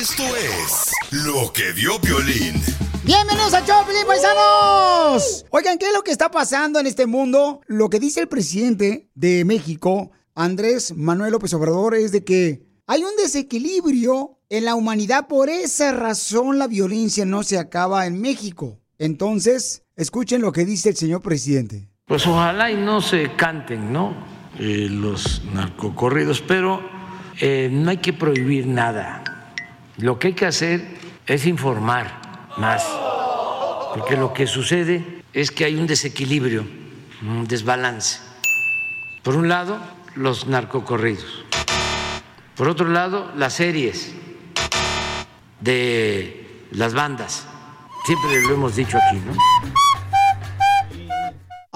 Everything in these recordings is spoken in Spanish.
Esto es lo que vio Violín. Bienvenidos a Choplin, paisanos. Oigan, ¿qué es lo que está pasando en este mundo? Lo que dice el presidente de México, Andrés Manuel López Obrador, es de que hay un desequilibrio en la humanidad. Por esa razón la violencia no se acaba en México. Entonces, escuchen lo que dice el señor presidente. Pues ojalá y no se canten, ¿no? Eh, los narcocorridos, pero eh, no hay que prohibir nada. Lo que hay que hacer es informar más, porque lo que sucede es que hay un desequilibrio, un desbalance. Por un lado, los narcocorridos. Por otro lado, las series de las bandas. Siempre lo hemos dicho aquí, ¿no?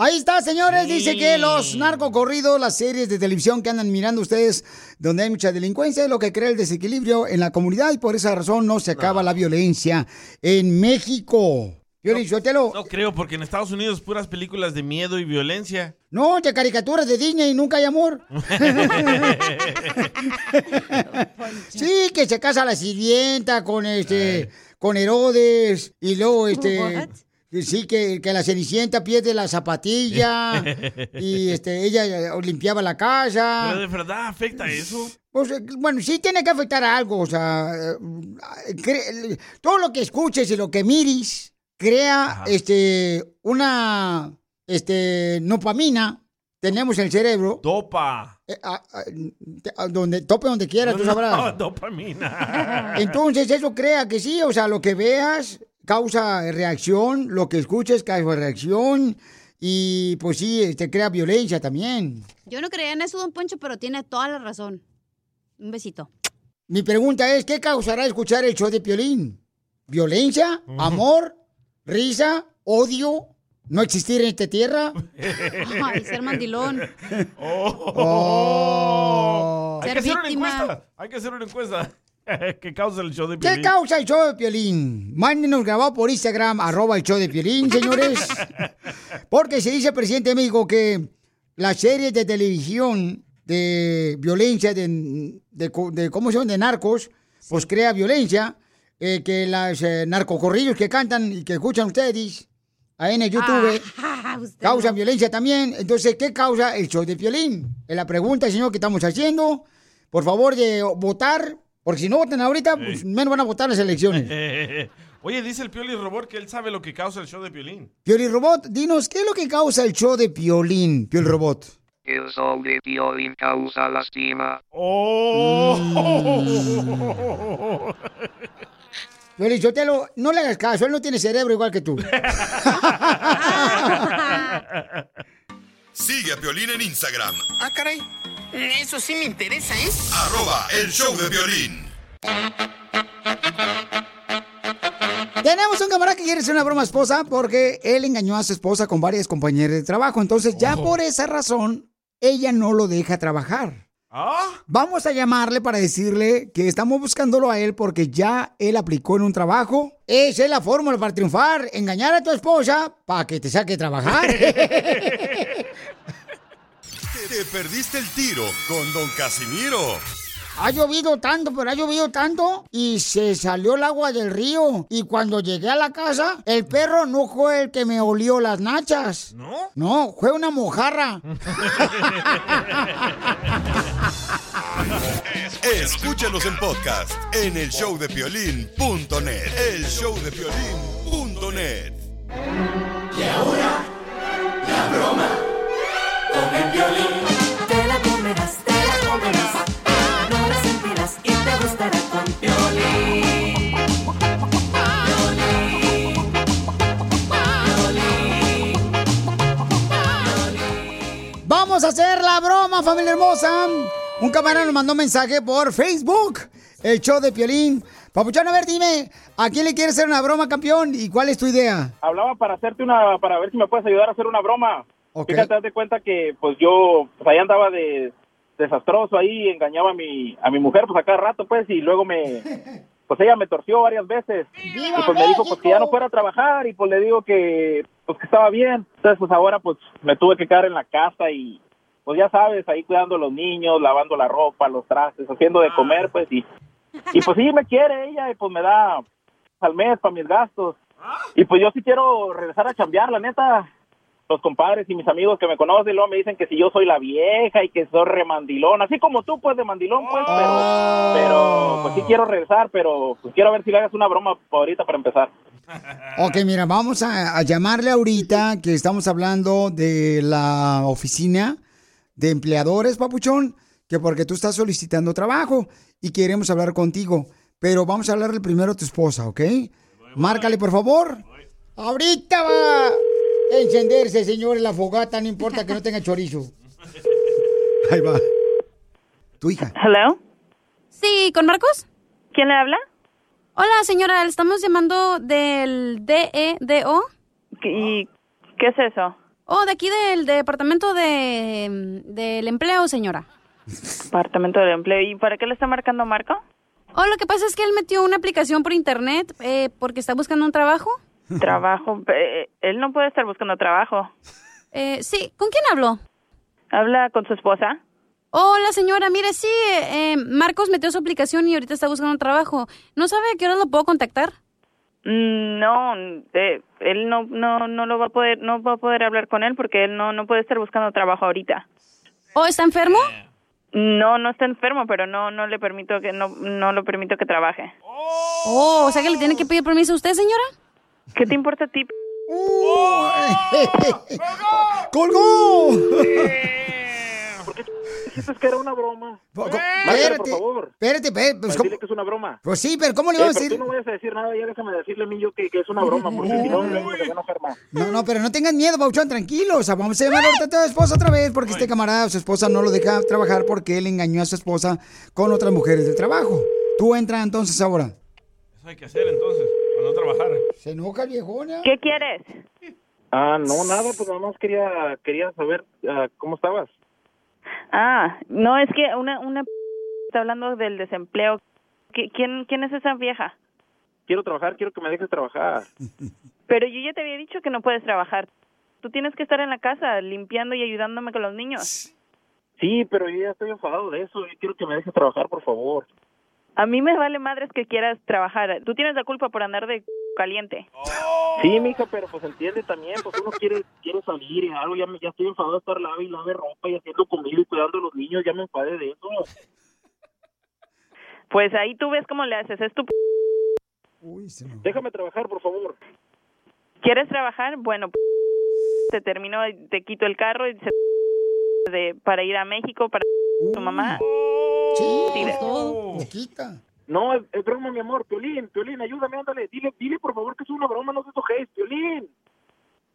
Ahí está, señores. Dice que los narcocorridos, las series de televisión que andan mirando ustedes, donde hay mucha delincuencia, es lo que crea el desequilibrio en la comunidad y por esa razón no se acaba la violencia en México. Piolín, Sotelo. No creo, porque en Estados Unidos puras películas de miedo y violencia. No, de caricaturas de Disney y nunca hay amor. sí, que se casa la sirvienta con este, con Herodes y luego este. What? Sí, que, que la cenicienta pierde la zapatilla y este, ella eh, limpiaba la casa. Pero de verdad afecta eso. Pues, eh, bueno, sí tiene que afectar a algo, o sea, eh, todo lo que escuches y lo que mires crea este una este dopamina tenemos en el cerebro Dopa. eh, a- a- te- a donde tope donde quiera, tú No, sabrás. dopamina. Entonces eso crea que sí, o sea, lo que veas causa reacción, lo que escuches causa reacción y pues sí, te crea violencia también. Yo no creía en eso, don Poncho, pero tiene toda la razón. Un besito. Mi pregunta es, ¿qué causará escuchar el show de Piolín? ¿Violencia? ¿Amor? ¿Risa? ¿Odio? ¿No existir en esta tierra? Ay, ser mandilón. Oh. Hay Ser que hacer una víctima. encuesta. Hay que hacer una encuesta. ¿Qué causa el show de ¿Qué Piolín? causa el show de Piolín? Mándenos grabado por Instagram, arroba el show de Piolín, señores. Porque se dice presidente de México que las series de televisión de violencia, de, de de- ¿cómo se llama? De narcos, pues crea violencia. eh, que las eh, narcocorrillos que cantan y que escuchan ustedes ahí en el YouTube Ah, causan no. violencia también. Entonces, ¿qué causa el show de Piolín? Es la pregunta, señor, que estamos haciendo. Por favor, de votar, porque si no votan ahorita, pues menos van a votar las elecciones. Oye, dice el Pioli Robot que él sabe lo que causa el show de Piolín. Pioli Robot, dinos, ¿qué es lo que causa el show de Piolín, Pioli Robot? El show de Piolín causa lastima. Oh. Piolín, Sotelo, no le hagas caso, él no tiene cerebro igual que tú. Sigue a Piolín en Instagram, Ah, caray. Eso sí me interesa, ¿eh? arroba el show de violín. Tenemos un camarada que quiere hacer una broma esposa porque él engañó a su esposa con varias compañeras de trabajo. Entonces, ya por esa razón, ella no lo deja trabajar. ¿Ah? Vamos a llamarle para decirle que estamos buscándolo a él porque ya él aplicó en un trabajo. Esa es la fórmula para triunfar. Engañar a tu esposa para que te saque a trabajar. Te perdiste el tiro con Don Casimiro. Ha llovido tanto, pero ha llovido tanto y se salió el agua del río. Y cuando llegué a la casa, el perro no fue el que me olió las nachas. ¿No? No, fue una mojarra. Escúchanos en podcast en el showdepiolín.net. El showdepiolín.net. Y ahora, la broma con el violín. Te la comerás, te la comerás. No la sentirás y te gustará con violín. Vamos a hacer la broma, familia hermosa. Un camarada nos mandó un mensaje por Facebook. El show de Piolín. Papuchón, a ver, dime, ¿a quién le quieres hacer una broma, campeón? ¿Y cuál es tu idea? Hablaba para hacerte una, para ver si me puedes ayudar a hacer una broma. Fíjate, haz de cuenta que pues yo, pues ahí andaba de desastroso ahí, engañaba a mi, a mi mujer pues a cada rato pues y luego me, pues ella me torció varias veces. Y pues me dijo pues que ya no fuera a trabajar y pues le digo que, pues que estaba bien. Entonces pues ahora pues me tuve que quedar en la casa y pues ya sabes, ahí cuidando a los niños, lavando la ropa, los trastes, haciendo de comer pues y, y pues sí me quiere ella y pues me da al mes para mis gastos. Y pues yo sí quiero regresar a chambear, la neta. Los compadres y mis amigos que me conocen luego me dicen que si yo soy la vieja y que soy remandilón, así como tú pues de mandilón pues, pero, pero pues sí quiero regresar, pero pues quiero ver si le hagas una broma ahorita para empezar. Ok, mira, vamos a, a llamarle ahorita que estamos hablando de la oficina de empleadores, papuchón, que porque tú estás solicitando trabajo y queremos hablar contigo. Pero vamos a hablarle primero a tu esposa, ¿ok? Márcale, por favor. Ahorita va a encenderse, señores, la fogata, no importa que no tenga chorizo. Ahí va. Tu hija. Hello. Sí, ¿con Marcos? ¿Quién le habla? Hola, señora, le estamos llamando del DEDO. ¿Y qué es eso? Oh, de aquí del departamento de, del empleo, señora. Departamento del empleo. ¿Y para qué le está marcando Marco? Oh, lo que pasa es que él metió una aplicación por internet eh, porque está buscando un trabajo. Trabajo. Eh, él no puede estar buscando trabajo. Eh, sí, ¿con quién habló? ¿Habla con su esposa? Hola, señora, mire, sí, eh, Marcos metió su aplicación y ahorita está buscando un trabajo. ¿No sabe a qué hora lo puedo contactar? Mm, No, eh, él no, no, no lo va a poder, no va a poder hablar con él porque él no, no puede estar buscando trabajo ahorita. ¿O está enfermo? No, no está enfermo, pero no, no le permito que, no, no lo permito que trabaje. Oh, o sea que le tiene que pedir permiso a usted, señora. ¿Qué te importa a ti? ¡Colgó! Dijiste que era una broma. Espérate, por favor. espérate, espérate, pues, decirle que es una broma. Pues sí, pero ¿cómo le Eh, vamos a pero decir? tú no vayas a decir nada, ya déjame decirle a mí yo que, que es una broma, porque si no, se va a enojar más. No, no, pero no tengan miedo, Bauchón, tranquilo. O sea, vamos a llamar ahorita a tu esposa otra vez porque este camarada, su esposa, no lo deja trabajar porque él engañó a su esposa con otras mujeres del trabajo. Tú entra entonces ahora. Eso hay que hacer entonces, para no trabajar. Se enoja el viejona. ¿Qué quieres? Ah, no, nada, pues nada más quería, quería saber ah, cómo estabas. Ah, no, es que una, una está hablando del desempleo. ¿Qui- ¿Quién, quién es esa vieja? Quiero trabajar, quiero que me dejes trabajar. Pero yo ya te había dicho que no puedes trabajar. Tú tienes que estar en la casa limpiando y ayudándome con los niños. Sí, pero yo ya estoy enfadado de eso. Yo quiero que me dejes trabajar, por favor. A mí me vale madres que quieras trabajar. Tú tienes la culpa por andar de caliente. Sí, mija, pero pues entiende también, pues uno quiere quiere salir y algo. Ya, me, ya estoy enfadado de estar lave y lave ropa y haciendo comida y cuidando a los niños. Ya me enfadé de eso. Pues ahí tú ves cómo le haces. Es tu... p- Déjame trabajar, por favor. ¿Quieres trabajar? Bueno, te termino, te quito el carro y se... de, para ir a México para tu mamá. Sí, Poquita. No, es, es broma, mi amor. Piolín, Piolín, ayúdame, ándale. Dile, dile, por favor, que es una broma, no te toques, Piolín.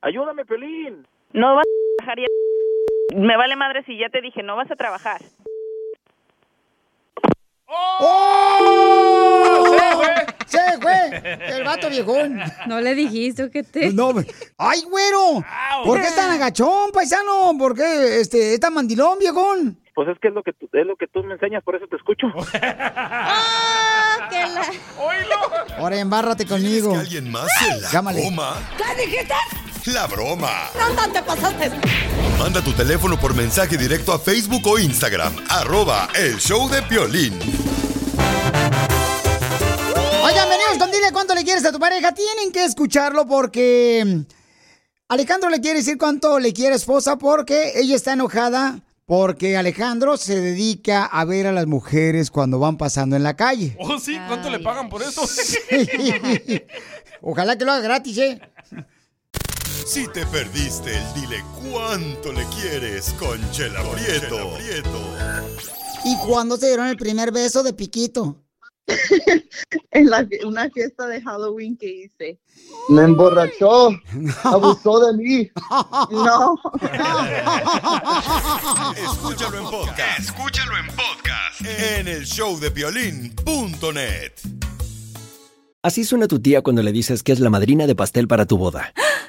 Ayúdame, Piolín. No vas a trabajar ya. Me vale madre si ya te dije, no vas a trabajar. ¡Oh! ¡Se fue! El vato viejón. No le dijiste que te... No, ¡ay, güero! ¿Por qué tan agachón, paisano? ¿Por qué este, es tan mandilón, viejón? Pues es que es lo que tú, es lo que tú me enseñas, por eso te escucho. Ahora embárrate conmigo. que alguien más se la Llámale. coma? ¿Qué dijiste? La broma. ¿Dónde te pasaste? Manda tu teléfono por mensaje directo a Facebook o Instagram. Arroba el show de Piolín. Oigan, venidos con dile cuánto le quieres a tu pareja. Tienen que escucharlo porque mm, Alejandro le quiere decir cuánto le quiere esposa porque ella está enojada Porque Alejandro se dedica a ver a las mujeres cuando van pasando en la calle. Oh, sí, ¿cuánto le pagan por eso? Ojalá que lo haga gratis, ¿eh? Si te perdiste el dile cuánto le quieres con Chela Prieto. ¿Y cuándo se dieron el primer beso de Piquito? en la- una fiesta de Halloween que hice. Me emborrachó, abusó de mí. No. Escúchalo en podcast. Escúchalo en podcast en el showdepiolín.net. Así suena tu tía cuando le dices que es la madrina de pastel para tu boda.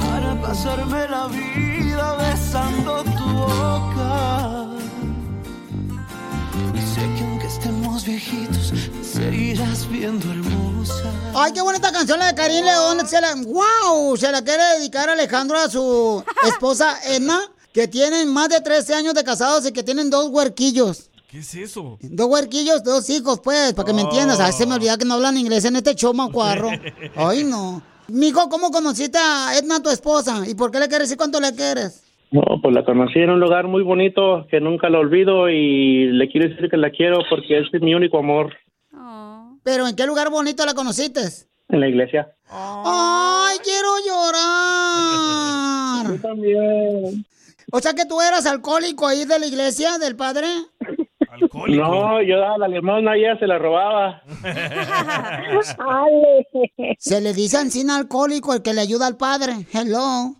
Para pasarme la vida besando tu boca. Y sé que aunque estemos viejitos, me seguirás viendo hermosa. Ay, qué bonita canción la de Karim León. Se la, wow, se la quiere dedicar Alejandro a su esposa Edna, que tienen más de 13 años de casados y que tienen dos huerquillos. ¿Qué es eso? Dos huerquillos, dos hijos, pues, para que me entiendas. A veces se me olvida que no hablan inglés en este show, macuarro. Ay, no. Mijo, ¿cómo conociste a Edna, tu esposa? ¿Y por qué le quieres decir cuánto le quieres? No, pues la conocí en un lugar muy bonito que nunca lo olvido y le quiero decir que la quiero porque es mi único amor ¿Pero en qué lugar bonito la conociste? en la iglesia. ¡Ay, quiero llorar! Yo también. O sea que tú eras alcohólico ahí de la iglesia del padre. No, yo daba la limosna y ella se la robaba. Se le dice encina alcohólico el que le ayuda al padre. Hello.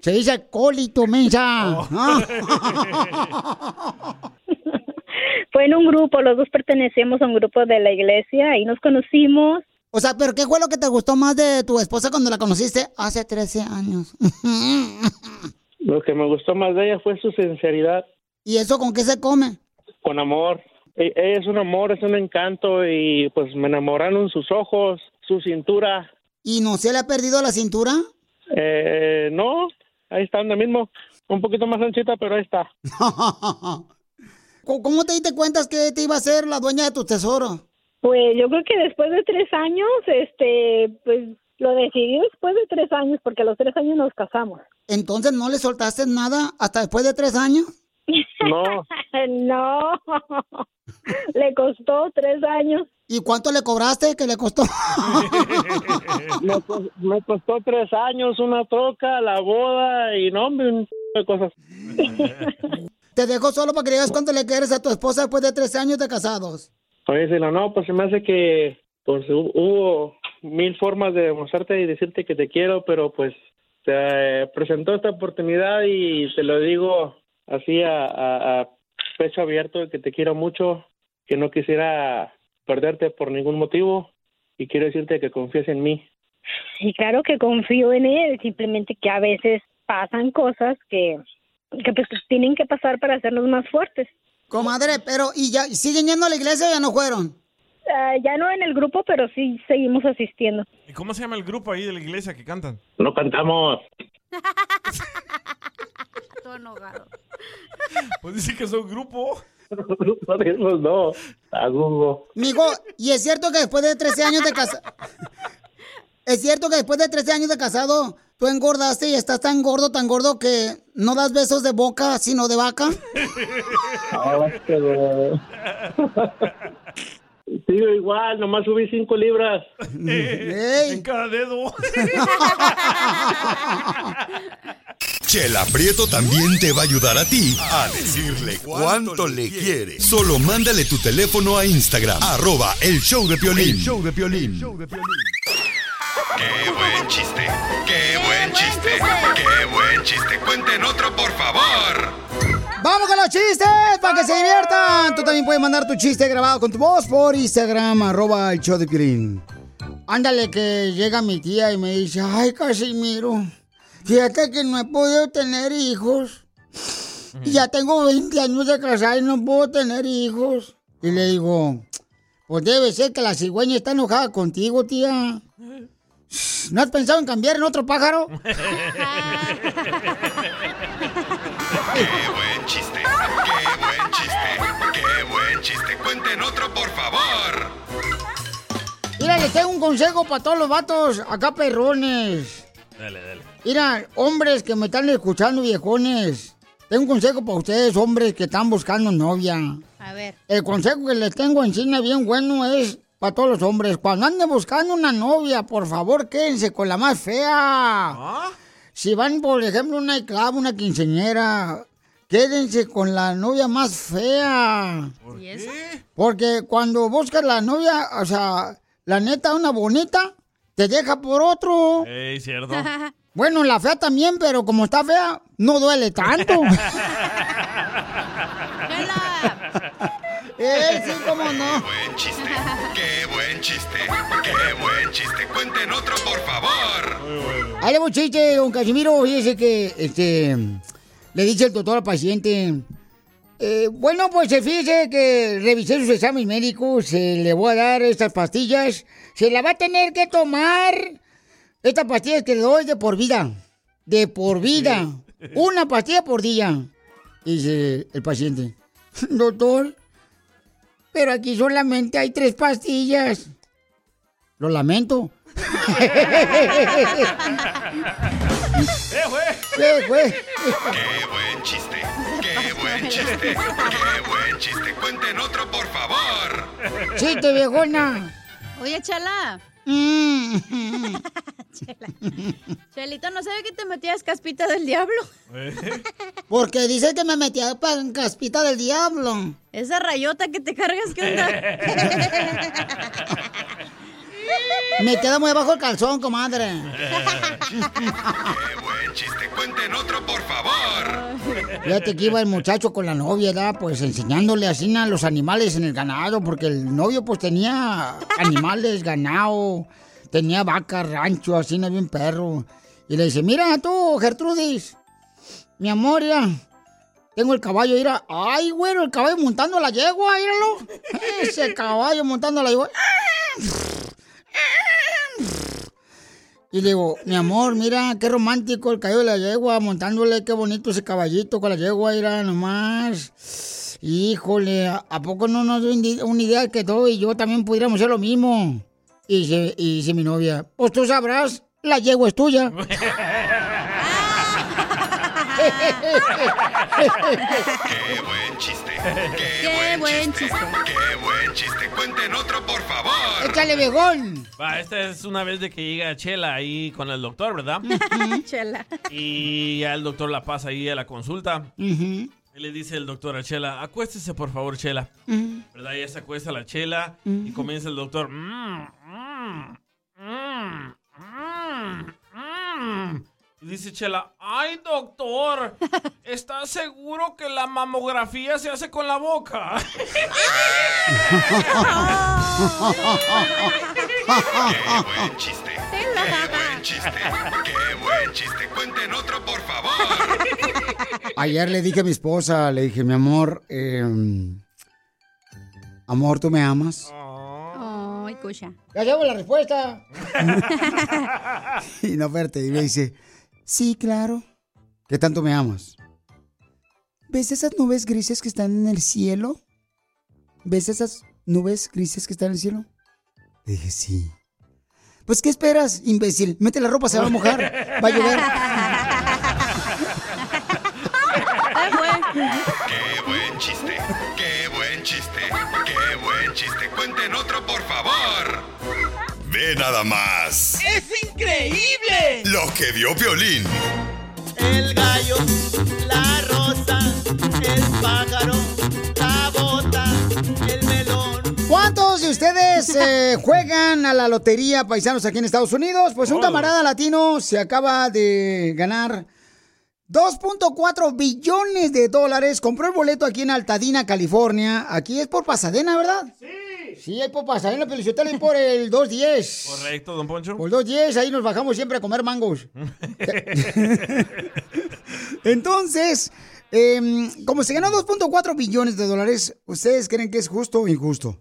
Se dice alcohólico, mensa. Fue en un grupo, los dos pertenecíamos a un grupo de la iglesia, ahí nos conocimos. O sea, ¿pero qué fue lo que te gustó más de tu esposa cuando la conociste hace 13 años? Lo que me gustó más de ella fue su sinceridad, ¿Y eso con qué se come? Con amor. E- es un amor, es un encanto y pues me enamoraron sus ojos, su cintura. ¿Y no se le ha perdido la cintura? Eh, no, ahí está donde mismo. Un poquito más anchita, pero ahí está. ¿Cómo cómo te diste cuenta que te iba a ser la dueña de tu tesoro? Pues yo creo que después de tres años, este, pues lo decidí después de tres años, porque a los tres años nos casamos. Entonces, ¿no le soltaste nada hasta después de tres años? No. no, le costó tres años. ¿Y cuánto le cobraste que le costó? me, cos- me costó tres años una troca, la boda y no, hombre, un de cosas. Te dejo solo para que digas cuánto le quieres a tu esposa después de tres años de casados. Oye, Sila, no, pues se me hace que pues hu- hubo mil formas de demostrarte y decirte que te quiero, pero pues se presentó esta oportunidad y te lo digo así a, a- a pecho abierto que te quiero mucho, que no quisiera perderte por ningún motivo y quiero decirte que confíes en mí. Sí, claro que confío en él, simplemente que a veces pasan cosas que, que pues tienen que pasar para hacernos más fuertes. Comadre, pero ¿y ya siguen yendo a la iglesia o ya no fueron? Ah, ya no en el grupo, pero sí seguimos asistiendo. ¿Y cómo se llama el grupo ahí de la iglesia que cantan? No cantamos. Todo enojado. Pues dice que son grupo. Por eso no, a Google. Mijo, ¿y es cierto que después de 13 años de casado... ¿Es cierto que después de 13 años de casado tú engordaste y estás tan gordo, tan gordo que no das besos de boca, sino de vaca. Sigo igual, nomás subí cinco libras. En cada dedo. Chela Prieto también te va a ayudar a ti a decirle cuánto le quiere. Solo mándale tu teléfono a Instagram, arroba el show de Piolín. El show de Piolín. Qué buen chiste, qué buen chiste, qué buen chiste. Cuenten otro, por favor. ¡Vamos con los chistes! ¡Para que se diviertan! Tú también puedes mandar tu chiste grabado con tu voz por Instagram, arroba el show de Piolín. Ándale, que llega mi tía y me dice, ay, Casimiro, fíjate que no he podido tener hijos. Y ya tengo 20 años de casada y no puedo tener hijos. Y le digo, pues debe ser que la cigüeña está enojada contigo, tía. ¿No has pensado en cambiar en otro pájaro? Qué buen chiste, qué buen chiste, qué buen chiste. Cuenten otro, por favor. Mira, les tengo un consejo para todos los vatos acá perrones. Dale, dale. Mira, hombres que me están escuchando, viejones. Tengo un consejo para ustedes, hombres que están buscando novia. A ver. El consejo que les tengo en cine bien bueno es para todos los hombres. Cuando anden buscando una novia, por favor, quédense con la más fea. Si van, por ejemplo, a una clave, una quinceñera, quédense con la novia más fea. ¿Y eso? Porque cuando buscas la novia, o sea, la neta, una bonita, te deja por otro. Ey, cierto. Bueno, la fea también, pero como está fea, no duele tanto. ¡Eh, sí, cómo no! Buen chiste, qué buen chiste, qué buen chiste. Cuenten otro, por favor. Ahí le voy chiste, don Casimiro. Fíjese que, este, le dice el doctor al paciente. eh, bueno, pues eh, fíjese que revisé sus exámenes médicos, se le voy a dar estas pastillas. Se la va a tener que tomar. Estas pastillas que le doy de por vida. De por vida. Una pastilla por día. Dice el paciente. Doctor, pero aquí solamente hay tres pastillas. Lo lamento. ¿Qué buen chiste, qué buen chiste, qué buen chiste. Cuenten otro, por favor. Chiste, viejona. Oye, Chala. Mm. Chela. Chelito, ¿no sabe que te metías caspita del diablo? Porque dice que me metí a pa- en caspita del diablo. Esa rayota que te cargas, ¿qué onda? Me queda muy abajo el calzón, comadre. Qué buen chiste. Cuenten otro, por favor. Fíjate que iba el muchacho con la novia, ¿verdad? Pues enseñándole así a los animales en el ganado, porque el novio pues tenía animales, ganado, tenía vaca, rancho, así, no bien perro. Y le dice, mira tú, Gertrudis, mi amor, mira, tengo el caballo, mira, ay, güero, el caballo montando la yegua, míralo. Ese caballo montando la yegua. Y le digo, mi amor, mira, qué romántico el caballo de la yegua, montándole, qué bonito ese caballito con la yegua, mira nomás. Híjole, ¿a poco no nos dio una idea que tú y yo también pudiéramos hacer lo mismo? Y dice, y dice mi novia, pues tú sabrás, la yegua es tuya. Qué buen chiste, qué, Qué buen, buen chiste, chiste. qué buen chiste. Cuenten otro, por favor. Échale, viejón. Va, esta es una vez de que llega Chela ahí con el doctor, ¿verdad? Chela. Y ya el doctor la pasa ahí a la consulta. Y le dice el doctor a Chela, acuéstese por favor, Chela. ¿Verdad? Ya se acuesta la Chela y comienza el doctor. "Mm, mm, mm, mm, mm". Y dice Chela, ay doctor, ¿estás seguro que la mamografía se hace con la boca? Qué buen chiste, qué buen chiste, qué buen chiste. Cuenten otro, por favor. Ayer le dije a mi esposa, le dije, mi amor, eh, amor, ¿tú me amas? Ay, cucha. Ya llevo la respuesta. y no, espérate, y me dice, sí, claro. ¿Qué tanto me amas? ¿Ves esas nubes grises que están en el cielo? ¿Ves esas nubes grises que están en el cielo? Le dije, sí. Pues, ¿qué esperas, imbécil? Mete la ropa, se va a mojar. Va a llover. ¡Qué buen chiste! ¡Qué buen chiste! ¡Qué buen chiste! ¡Cuenten otro, por favor! Ve nada más. ¡Es increíble! Lo que vio Piolín. El gallo, la rosa, el pájaro, la bota, el melón. ¿Cuántos de ustedes eh, juegan a la lotería paisanos aquí en Estados Unidos? Pues un camarada latino se acaba de ganar 2.4 billones de dólares. Compró el boleto aquí en Altadena, California. Aquí es por Pasadena, ¿verdad? Sí. Sí, hay por Pasadena, pero si usted le por el 210. Correcto, don Poncho. Por 210, ahí nos bajamos siempre a comer mangos. Entonces, em, como se ganó 2.4 billones de dólares, ¿ustedes creen que es justo o injusto?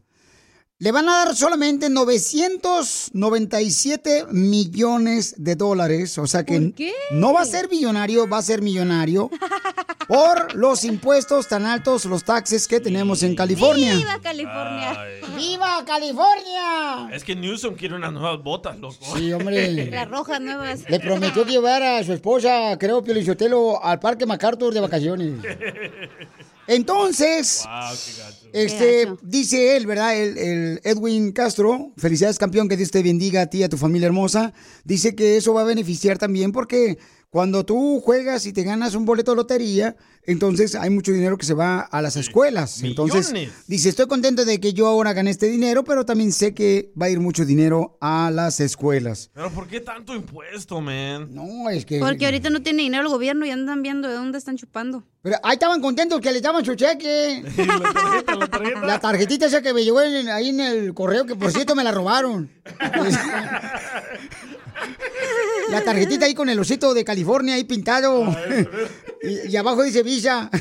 Le van a dar solamente 997 millones de dólares. O sea que ¿Por qué? no va a ser millonario, va a ser millonario por los impuestos tan altos, los taxes que tenemos en California. ¡Viva California! ¡Viva California! Es que Newsom quiere unas nuevas botas, loco. Sí, hombre. Las rojas nuevas. Le prometió que llevar a su esposa, creo, Pio Lizotelo, al Parque MacArthur de vacaciones. Entonces, Wow, este, dice él, ¿verdad? El, el Edwin Castro, felicidades campeón, que Dios te bendiga a ti y a tu familia hermosa. Dice que eso va a beneficiar también porque cuando tú juegas y te ganas un boleto de lotería, entonces hay mucho dinero que se va a las escuelas. Entonces, Millones. dice, estoy contento de que yo ahora gané este dinero, pero también sé que va a ir mucho dinero a las escuelas. Pero ¿por qué tanto impuesto, man? No, es que... Porque ahorita no tiene dinero el gobierno y andan viendo de dónde están chupando. Pero ahí estaban contentos que le daban su cheque. la, tarjetita esa que me llegó en- ahí en el correo, que por cierto me la robaron. La tarjetita ahí con el osito de California ahí pintado. Y, y abajo dice Visa.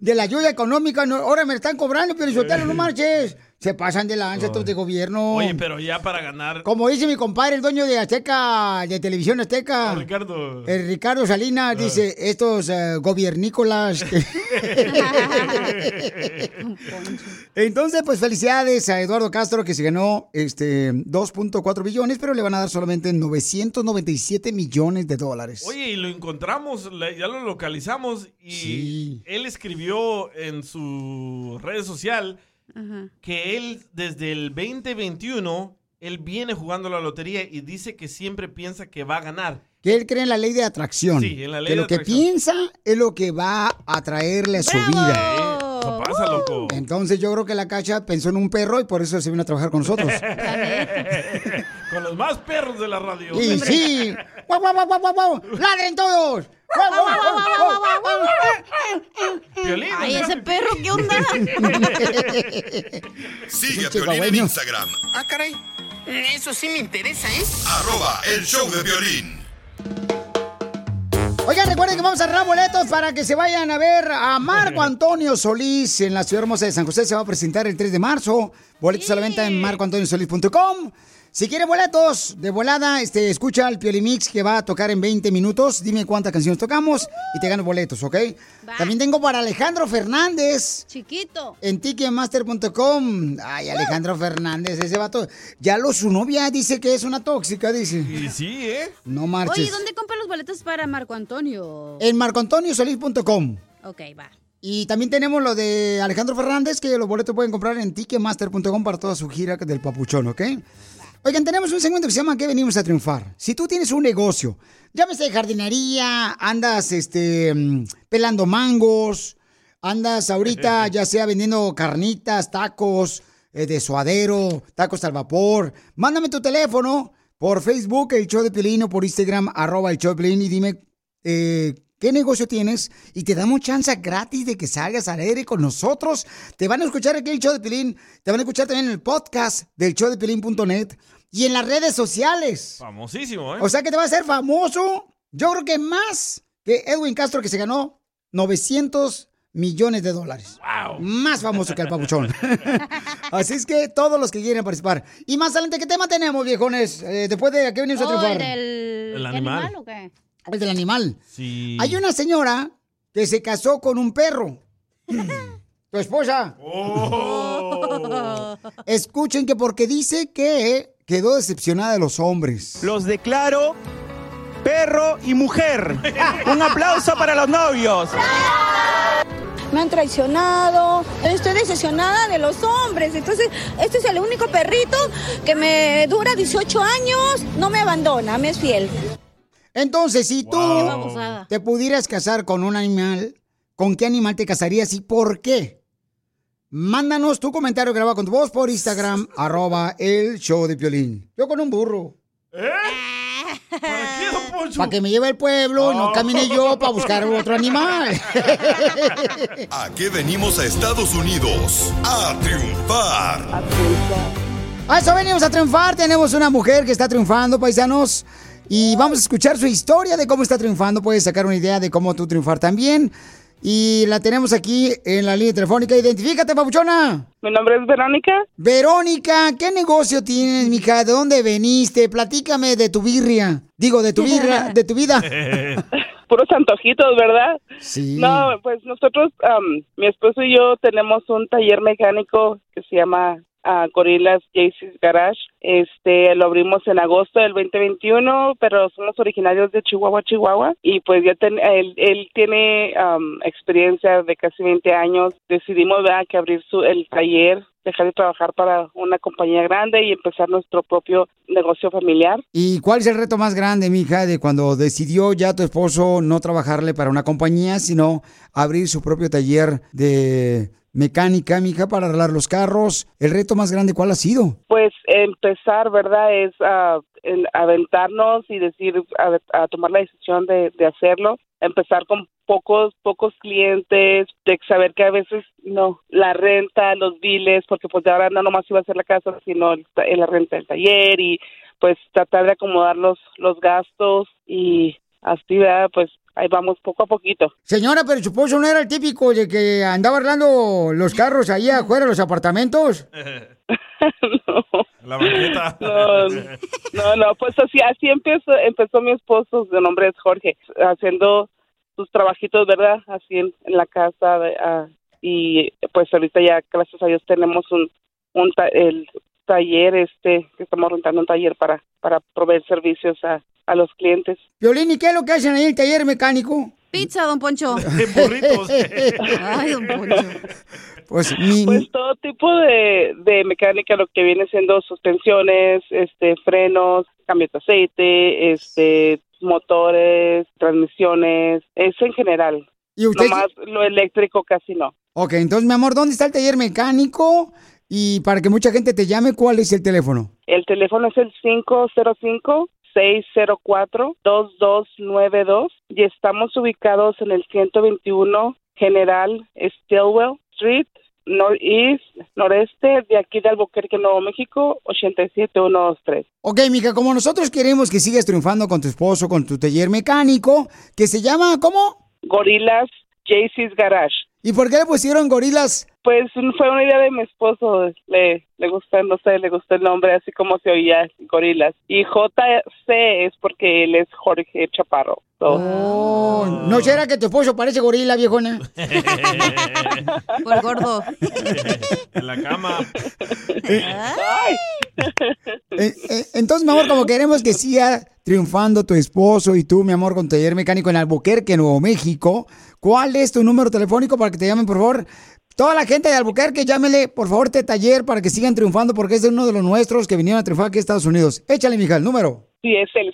De la ayuda económica, no, ahora me están cobrando, pero Sotelo, no marches. Se pasan de lanza estos de gobierno. Oye, pero ya para ganar. Como dice mi compadre, el dueño de Azteca, de Televisión Azteca. Ricardo. El Ricardo Salinas dice, estos eh, gobiernícolas. Entonces, pues felicidades a Eduardo Castro que se ganó este 2.4 billones, pero le van a dar solamente 997 millones de dólares. Oye, y lo encontramos, ya lo localizamos y él escribió en su red social que él desde el 2021 él viene jugando la lotería y dice que siempre piensa que va a ganar. Que él cree en la ley de atracción. Sí, en la ley que de lo que piensa es lo que va a traerle a su vida. Eso pasa, loco. Entonces yo creo que la cacha pensó en un perro y por eso se vino a trabajar con nosotros. Con los más perros de la radio. Y sí. ¡Guau, guau, guau, guau, guau! ¡Ladren todos! ¡Guau, guau, guau, guau, guau! Piolín. Ay, ese perro, ¿qué onda? Sigue a Piolín en. Instagram. Ah, caray. Eso sí me interesa, ¿eh? Arroba el show de violín. Oigan, recuerden que vamos a arreglar boletos para que se vayan a ver a Marco Antonio Solís en la ciudad hermosa de San José. Se va a presentar el 3 de marzo. Boletos a la venta en marcoantoniosolís.com. Si quieren boletos de volada, este, escucha el Piolimix que va a tocar en 20 minutos. Dime cuántas canciones tocamos y te gano boletos, ¿ok? También tengo para Alejandro Fernández. Chiquito. En ticketmaster.com. Ay, Alejandro Fernández, ese vato. Ya lo su novia dice que es una tóxica, dice. Y sí, ¿eh? No marches. Oye, ¿dónde compra los boletos para Marco Antonio? En marcoantoniosolís.com. Ok, va. Y también tenemos lo de Alejandro Fernández, que los boletos pueden comprar en ticketmaster.com para toda su gira del papuchón, ¿ok? Oigan, tenemos un segmento que se llama ¿Qué venimos a triunfar? Si tú tienes un negocio, llámese de jardinería, andas este, pelando mangos, andas ahorita ya sea vendiendo carnitas, tacos eh, de suadero, tacos al vapor, mándame tu teléfono por Facebook, el show de Pelín, o por Instagram, arroba el show de Piolín, y dime eh, qué negocio tienes y te damos chance gratis de que salgas al aire con nosotros. Te van a escuchar aquí el show de Pelín, te van a escuchar también en el podcast del show de Pelín.net y en las redes sociales. Famosísimo, ¿eh? O sea que te va a hacer famoso, yo creo que más que Edwin Castro que se ganó 900 millones de dólares. Más famoso que el papuchón. Así es que todos los que quieren participar. Y más adelante, ¿qué tema tenemos, viejones? Eh, después de que venimos a Oh, triunfar. el del El animal. o qué? El del animal. Sí. Hay una señora que se casó con un perro. tu esposa. Oh. Escuchen que porque dice que quedó decepcionada de los hombres. Los declaro perro y mujer. Un aplauso para los novios. Me han traicionado, estoy decepcionada de los hombres. Entonces, este es el único perrito que me dura 18 años, no me abandona, me es fiel. Entonces, si tú te pudieras casar con un animal, ¿con qué animal te casarías y por qué? Mándanos tu comentario grabado con tu voz por Instagram, arroba el show de Piolín. Yo con un burro. ¿Para qué, don Poncho? Para que me lleve al pueblo y no camine yo para buscar otro animal. ¿A qué venimos a Estados Unidos? A triunfar. A eso venimos a triunfar. Tenemos una mujer que está triunfando, paisanos. Y vamos a escuchar su historia de cómo está triunfando. Puedes sacar una idea de cómo tú triunfar también. Y la tenemos aquí en la línea telefónica. Identifícate, papuchona. Mi nombre es Verónica. Verónica, ¿qué negocio tienes, mija? ¿De dónde veniste? Platícame de tu birria. Digo, de tu birria, de tu vida. Puros antojitos, ¿verdad? Sí. No, pues nosotros, am, mi esposo y yo tenemos un taller mecánico que se llama ah, Gorillas JC's Garage. Este, lo abrimos en agosto del 2021, pero somos originarios de Chihuahua, Chihuahua. Y pues ya ten- él, él tiene am, experiencia de casi 20 años. Decidimos, que abrir su, el taller dejar de trabajar para una compañía grande y empezar nuestro propio negocio familiar. ¿Y cuál es el reto más grande, mija, de cuando decidió ya tu esposo no trabajarle para una compañía, sino abrir su propio taller de mecánica, mija, para arreglar los carros? ¿El reto más grande cuál ha sido? Pues empezar, ¿verdad? Es el aventarnos y decir, a, a tomar la decisión de, hacerlo. Empezar con pocos, pocos clientes, de saber que a veces no, la renta, los biles, porque pues de ahora no nomás iba a ser la casa, sino el la renta del taller y pues tratar de acomodar los, los gastos y así, ¿verdad? Pues ahí vamos poco a poquito. Señora, pero su esposo no era el típico de que andaba arreglando los carros ahí afuera de los apartamentos. La banqueta. No, no, no, pues así, así empezó, empezó mi esposo, su nombre es Jorge, haciendo sus trabajitos, ¿verdad? Así en, en la casa de- ah, y pues ahorita ya, gracias a Dios, tenemos un, un ta- el taller, este, que estamos rentando un taller para, para proveer servicios a, a los clientes. Violín, ¿y qué es lo que hacen ahí en el taller mecánico? Pizza, don Poncho. Burritos. Ay, don Poncho. Pues mi... Pues todo tipo de, de mecánica, lo que viene siendo suspensiones, este, frenos, cambios de aceite, este, motores, transmisiones, es en general. ¿Y usted- Nomás lo eléctrico casi no. Ok, entonces, mi amor, ¿dónde está el taller mecánico? Y para que mucha gente te llame, ¿cuál es el teléfono? El teléfono es el 505-604-2292 y estamos ubicados en el 121 General Stillwell Street, Northeast, noreste de aquí de Albuquerque, Nuevo México, 87123. Ok, mija, como nosotros queremos que sigas triunfando con tu esposo, con tu taller mecánico, que se llama, ¿cómo? Gorilas JC's Garage. ¿Y por qué le pusieron gorilas? Pues fue una idea de mi esposo, le, le gusta, no sé, le gustó el nombre, así como se oía, Gorilas. Y JC es porque él es Jorge Chaparro. So, Oh, ¿no será que tu esposo parece gorila, viejona? Por gordo. En la cama. Eh, eh, entonces, mi amor, como queremos que siga triunfando tu esposo y tú, mi amor, con taller mecánico en Albuquerque, Nuevo México, ¿cuál es tu número telefónico para que te llamen, por favor? Toda la gente de Albuquerque, llámele, por favor, este taller para que sigan triunfando porque es de uno de los nuestros que vinieron a triunfar aquí a Estados Unidos. Échale, mija, el número. Sí, es el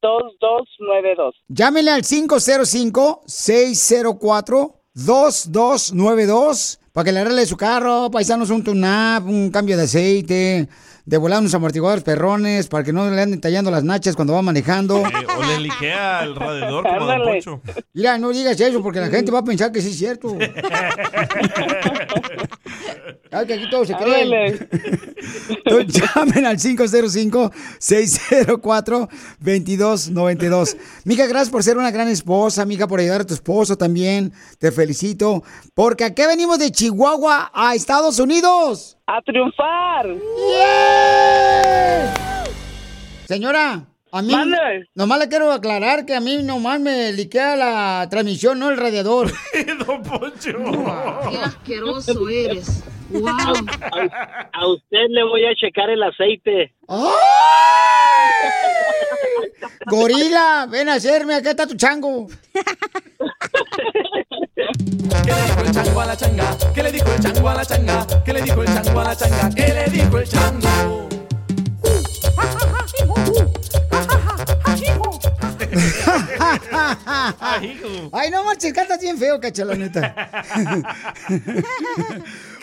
505-604-2292. Llámele al 505-604-2292 para que le arregle su carro, paisanos un tune-up, un cambio de aceite, de volar unos amortiguadores perrones para que no le anden tallando las nachas cuando va manejando. Eh, o le liquea el radiador como Don. Poncho. Mira, no digas eso porque la gente va a pensar que sí es cierto. Ay, que aquí todo se cree. Ándale. Entonces, llamen al 505-604-2292. Mija, gracias por ser una gran esposa, mija, por ayudar a tu esposo también. Te felicito. Porque aquí venimos de Chihuahua a Estados Unidos. ¡A triunfar! Señora, A mí, nomás le quiero aclarar que a mí nomás me liquea la transmisión, no el radiador. Don Poncho. Qué asqueroso eres. Wow. A, a usted le voy a checar el aceite. Gorila, ven a hacerme, acá está tu chango. ¿Qué le dijo el chango a la changa? ¿Qué le dijo el chango a la changa? ¿Qué le dijo el chango a la changa? ¿Qué le dijo el chango? Ay, no marches, cantas bien feo, cacha, la neta.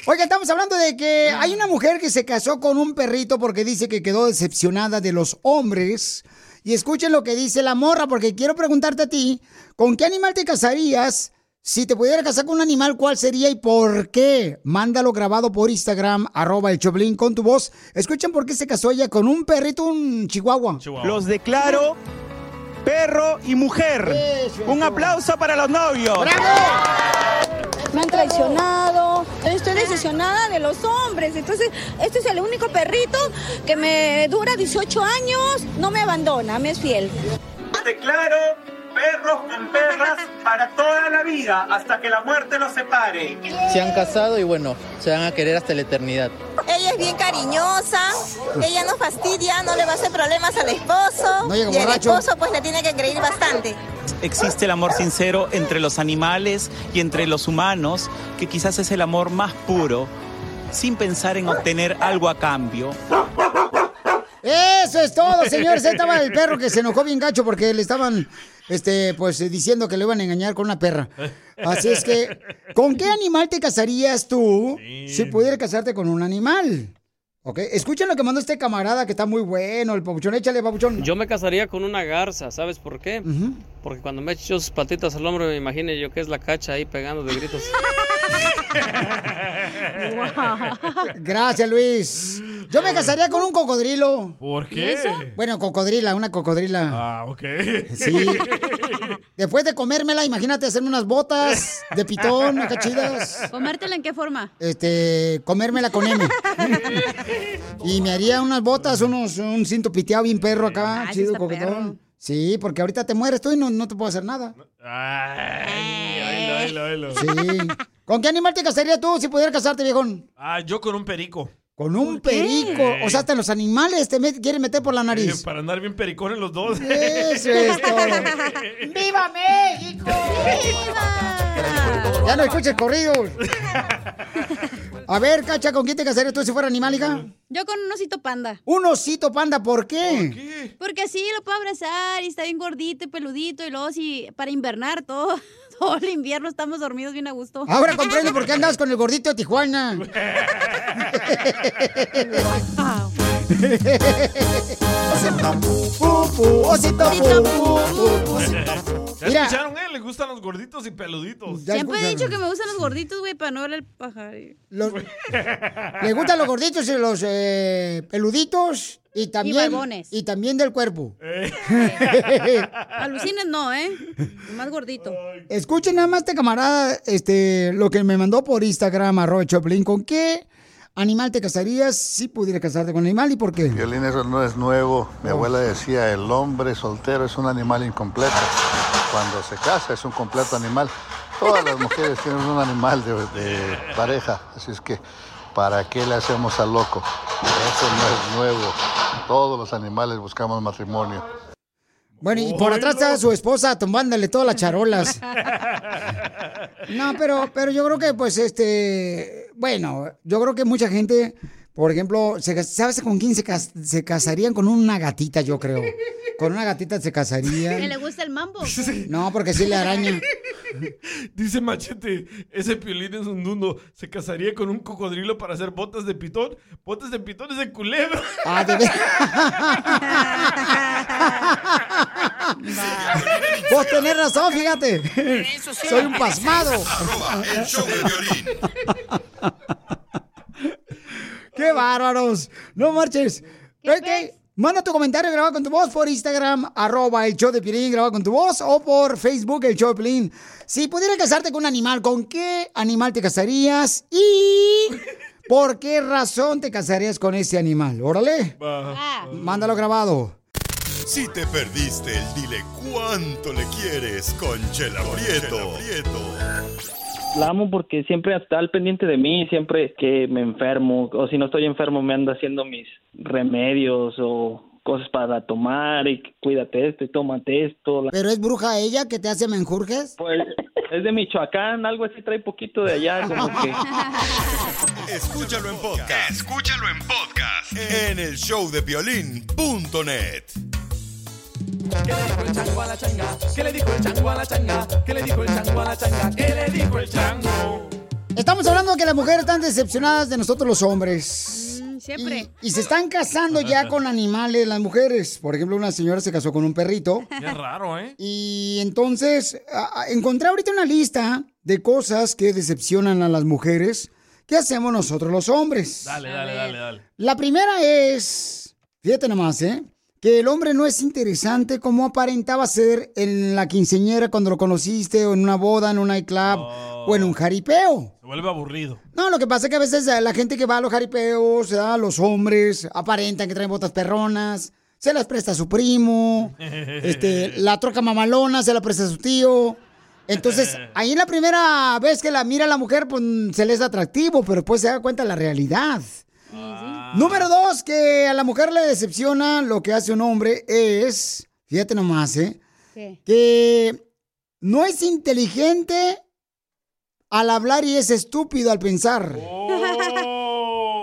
Oiga, estamos hablando de que hay una mujer que se casó con un perrito porque dice que quedó decepcionada de los hombres. Y escuchen lo que dice la morra, porque quiero preguntarte a ti, ¿con qué animal te casarías? Si te pudiera casar con un animal, ¿cuál sería y por qué? Mándalo grabado por Instagram, arroba el Choplin con tu voz. Escuchen por qué se casó ella con un perrito, un chihuahua. Los declaro perro y mujer. Un aplauso para los novios. Me han traicionado, estoy decepcionada de los hombres. Entonces, este es el único perrito que me dura 18 años, no me abandona, me es fiel. Declaro perros con perras para toda la vida, hasta que la muerte los separe. Se han casado y bueno, se van a querer hasta la eternidad. Ella es bien cariñosa, ella no fastidia, no le va a hacer problemas al esposo. No llega y el esposo pues le tiene que creer bastante. Existe el amor sincero entre los animales y entre los humanos, que quizás es el amor más puro, sin pensar en obtener algo a cambio. Eso es todo, señores. Estaba el perro que se enojó bien gacho porque le estaban, este, pues, diciendo que le iban a engañar con una perra. Así es que, ¿con qué animal te casarías tú si pudieras casarte con un animal? ¿Ok? Escuchen lo que mandó este camarada que está muy bueno, el papuchón. Échale, papuchón. Yo me casaría con una garza, ¿sabes por qué? Porque cuando me echo sus patitas al hombro me imagino yo que es la cacha ahí pegando de gritos. Gracias, Luis. Yo me casaría con un cocodrilo. ¿Por qué? Bueno, cocodrila, una cocodrila. Ah, ok. Sí. Después de comérmela, imagínate hacerme unas botas de pitón, acá chidas. ¿Comértela en qué forma? Este, comérmela con M. Y me haría unas botas, unos, un cinto piteado bien perro acá, sí chido, está coquetón. Sí, porque ahorita te mueres tú y no, no te puedo hacer nada. Ay, oílo, oílo, oílo. Sí. ¿Con qué animal te casarías tú si pudieras casarte, viejón? Ah, yo con un perico. Con un perico. O sea, hasta los animales te met- quieren meter por la Eh, nariz. para andar bien pericones los dos. Eso es todo. ¡Viva México! Ya no escuches corridos. A ver, Cacha, ¿con quién te casarías tú si fuera animal, hija? Yo con un osito panda. Un osito panda, ¿por qué? Porque así lo puedo abrazar y está bien gordito y peludito y luego si para invernar todo, todo el invierno estamos dormidos bien a gusto. Ahora comprendo por qué andas con el gordito de Tijuana. ¿Ya escucharon, eh? Le gustan los gorditos y peluditos. Siempre he dicho que me gustan los gorditos, güey, para no ver el pajar. Los- Le gustan los gorditos y los eh, peluditos y también y también del cuerpo. Alucines no, ¿eh? Más gordito. Escuchen nada más este camarada, este, lo que me mandó por Instagram, arroba Choplin, ¿con qué animal te casarías si pudieras casarte con un animal y por qué? Violín, eso no es nuevo. Mi abuela decía, el hombre soltero es un animal incompleto. Cuando se casa es un completo animal. Todas las mujeres tienen un animal de, de pareja, así es que ¿para qué le hacemos al loco? Eso no es nuevo. Todos los animales buscamos matrimonio. Bueno, y por atrás está su esposa tomándole todas las charolas. No, pero, pero yo creo que, pues, este, bueno, yo creo que mucha gente, por ejemplo, ¿sabes con quién se, cas- se casarían? Con una gatita, yo creo. Con una gatita se ¿Que casarían. le gusta el mambo? No, porque sí le araña. Dice Machete, ese piolín es un dundo. Se casaría con un cocodrilo para hacer botas de pitón. Botas de pitón es de culebra. Ah, de ver- Vos tenés razón, fíjate. Soy un pasmado. El show de violín. ¡Qué bárbaros! No marches. Ok, Manda tu comentario grabado con tu voz por Instagram, arroba el show de Piolín, grabado con tu voz, o por Facebook, el show de Piolín. Si pudieras casarte con un animal, ¿con qué animal te casarías? Y ¿por qué razón te casarías con ese animal? Órale. Mándalo grabado. Si te perdiste el dile cuánto le quieres con Chela Prieto. La amo porque siempre está al pendiente de mí, siempre que me enfermo o si no estoy enfermo me anda haciendo mis remedios o cosas para tomar y cuídate esto y tómate esto. ¿Pero es bruja ella que te hace menjurjes? Pues es de Michoacán, algo así trae poquito de allá, como que... Escúchalo en podcast. Escúchalo en podcast en el showdepiolín.net. el chango a la changa? ¿Qué le dijo el chango a la changa? ¿Qué le dijo el chango a la changa? ¿Qué le dijo el chango? Estamos hablando de que las mujeres están decepcionadas de nosotros los hombres. siempre. Y, y se están casando ya con animales las mujeres. Por ejemplo, una señora se casó con un perrito. Qué raro, ¿eh? Y entonces a- a- encontré ahorita una lista de cosas que decepcionan a las mujeres. ¿Qué hacemos nosotros los hombres? Dale, dale, dale, dale. La primera es, fíjate nomás, ¿eh? Que el hombre no es interesante como aparentaba ser en la quinceñera cuando lo conociste, o en una boda, en un nightclub, o en un jaripeo. Se vuelve aburrido. No, lo que pasa es que a veces eh, la gente que va a los jaripeos, ¿verdad? los hombres, aparentan que traen botas perronas, se las presta a su primo, este, la troca mamalona se la presta a su tío. Entonces, ahí la primera vez que la mira la mujer, pues se le es atractivo, pero después se da cuenta de la realidad. Número dos, que a la mujer le decepciona lo que hace un hombre es, fíjate nomás, ¿eh? Que no es inteligente al hablar y es estúpido al pensar.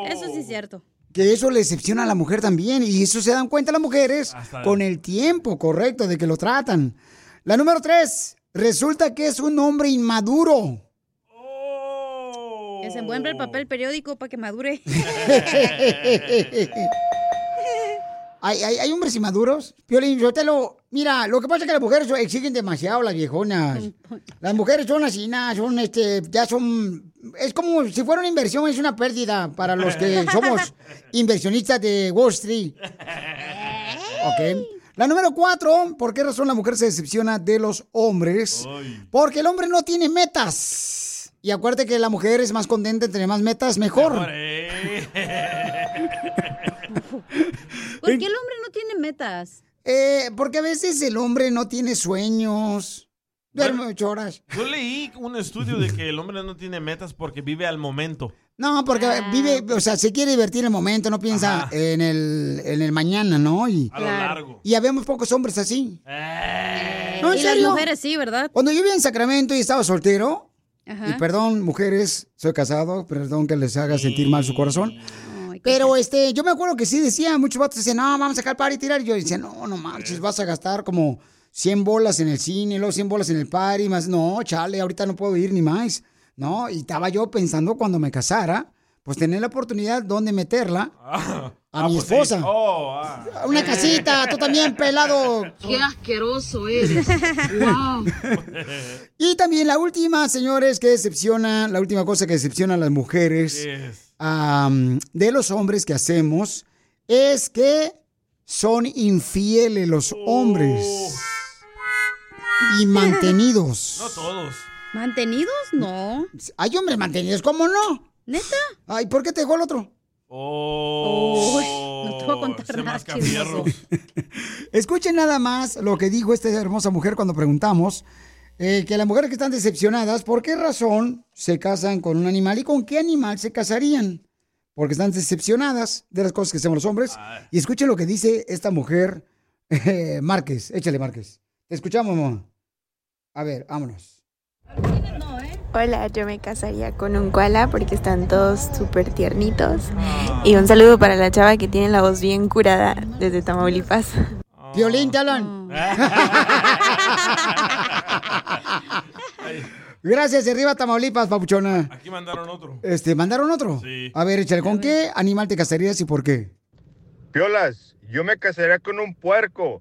Eso sí es cierto. Que eso le decepciona a la mujer también. Y eso se dan cuenta las mujeres Hasta- con el tiempo correcto de que lo tratan. La número tres, resulta que es un hombre inmaduro. Que se envuelve el papel periódico para que madure. ¿Hay, hay, hay hombres inmaduros? Piolín, yo te lo... Mira, lo que pasa es que las mujeres exigen demasiado, las viejonas. Las mujeres son así, nada, son, este, ya son... Es como si fuera una inversión, es una pérdida para los que somos inversionistas de Wall Street. Ok. La número cuatro, ¿por qué razón la mujer se decepciona de los hombres? Porque el hombre no tiene metas. Y acuérdate que la mujer es más contenta entre más metas, mejor. ¿Por qué el hombre no tiene metas? Eh, porque a veces el hombre no tiene sueños. Duerme ocho horas. Yo leí un estudio de que el hombre no tiene metas porque vive al momento. No, porque vive, o sea, se quiere divertir en el momento, no piensa en el, en el mañana, ¿no? Y, A lo largo. y habemos pocos hombres así. No, en y las serio. mujeres sí, ¿verdad? Cuando yo vivía en Sacramento y estaba soltero, Ajá. y perdón, mujeres, soy casado, perdón que les haga sentir mal su corazón. Pero este, yo me acuerdo que sí decía, muchos vatos decían, no, vamos a sacar party y tirar. Y yo decía, no, no manches, vas a gastar como 100 bolas en el cine, luego 100 bolas en el party, más. No, chale, ahorita no puedo ir ni más. No, y estaba yo pensando cuando me casara, pues tener la oportunidad donde meterla a mi pues sí. esposa. Oh, ah. Una casita, tú también, pelado. Qué asqueroso eres. wow. Y también la última, señores, que decepciona, la última cosa que decepciona a las mujeres am, de los hombres que hacemos es que son infieles los hombres y mantenidos. No todos. ¿Mantenidos? No. Hay hombres mantenidos, ¿cómo no? ¿Neta? Ay, ¿por qué te dejó el otro? Oh. no te voy a contar nada. Escuchen nada más lo que dijo esta hermosa mujer cuando preguntamos eh, que las mujeres que están decepcionadas, ¿por qué razón se casan con un animal y con qué animal se casarían? Porque están decepcionadas de las cosas que hacemos los hombres. Y escuchen lo que dice esta mujer, eh, Márquez. Échale, Márquez. Te escuchamos, mamá. A ver, vámonos. Hola, yo me casaría con un koala porque están todos súper tiernitos. Y un saludo para la chava que tiene la voz bien curada desde Tamaulipas. Violín, te hablan. Gracias, de arriba Tamaulipas, papuchona. Aquí mandaron otro. Este, ¿mandaron otro? Sí. A ver, échale, ¿con qué animal te casarías y por qué? Piolas, yo me casaría con un puerco,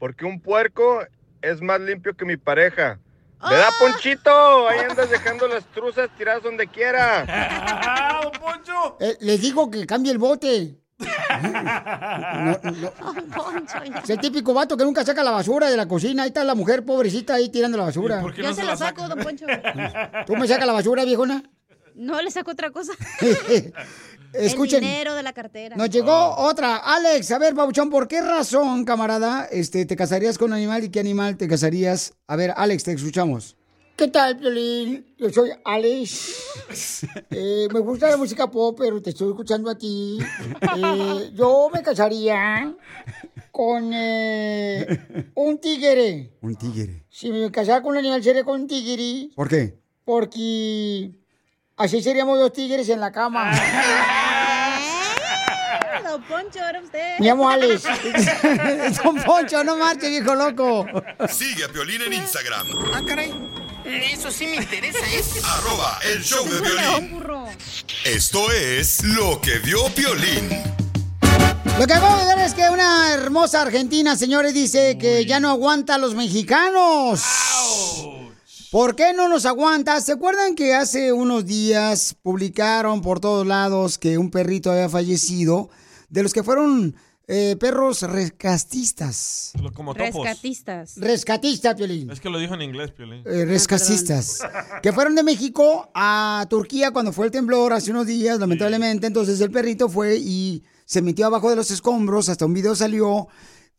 porque un puerco es más limpio que mi pareja. ¿Verdad, Ponchito? Ahí andas dejando las truzas tiradas donde quiera. ¡Ah, don Poncho! Eh, les digo que cambie el bote. No, no. Es el típico vato que nunca saca la basura de la cocina. Ahí está la mujer pobrecita ahí tirando la basura. Yo se la saco, don Poncho. ¿Tú me sacas la basura, viejona? No le saco otra cosa. Escuchen. El dinero de la cartera. Nos llegó otra. Alex, a ver, Babuchón, ¿por qué razón, camarada, este, te casarías con un animal y qué animal te casarías? A ver, Alex, te escuchamos. ¿Qué tal, Piolín? Yo soy Alex. Eh, me gusta la música pop, pero te estoy escuchando a ti. Eh, yo me casaría con eh, un tigre. Un tigre. Si me casara con un animal, sería con un tigre. ¿Por qué? Porque así seríamos dos tigres en la cama. Don Poncho, era usted. Me llamo Alex. Don Poncho, no marche, viejo loco. Sigue a Piolín en Instagram. Ah, caray. Eso sí me interesa, ¿eh? Arroba el show de violín. Esto es lo que vio Piolín. Lo que acabo de ver es que una hermosa argentina, señores, dice que ya no aguanta a los mexicanos. ¿Por qué no nos aguanta? ¿Se acuerdan que hace unos días publicaron por todos lados que un perrito había fallecido de los que fueron eh, perros rescatistas? Como topos. Rescatistas. Rescatistas, Piolín. Es que lo dijo en inglés, Piolín. Eh, rescatistas. que fueron de México a Turquía cuando fue el temblor hace unos días, lamentablemente. Entonces el perrito fue y se metió abajo de los escombros. Hasta un video salió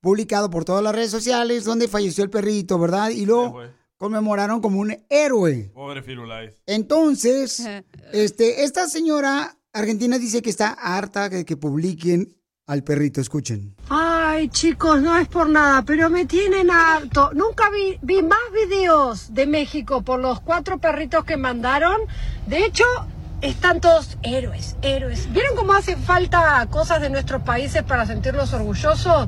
publicado por todas las redes sociales donde falleció el perrito, ¿verdad? Y lo conmemoraron como un héroe. Pobre Firulais. Entonces, este, esta señora argentina dice que está harta de que publiquen al perrito. Escuchen. Ay, chicos, no es por nada, pero me tienen harto. Nunca vi, vi más videos de México por los cuatro perritos que mandaron. De hecho, están todos héroes, héroes. ¿Vieron cómo hace falta cosas de nuestros países para sentirnos orgullosos?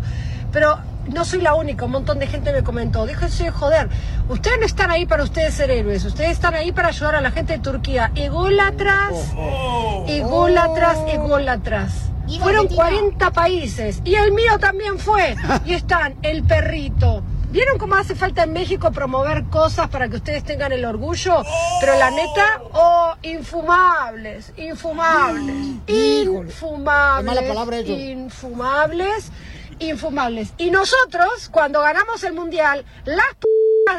Pero no soy la única, un montón de gente me comentó, déjense de joder, ustedes no están ahí para ustedes ser héroes, ustedes están ahí para ayudar a la gente de Turquía. Ególatras, ególatras, ególatras. Fueron 40 países y el mío también fue. Y están el perrito. ¿Vieron cómo hace falta en México promover cosas para que ustedes tengan el orgullo? Pero la neta, oh, infumables, infumables, infumables, Qué mala palabra eso. infumables, infumables. Y nosotros, cuando ganamos el mundial, las p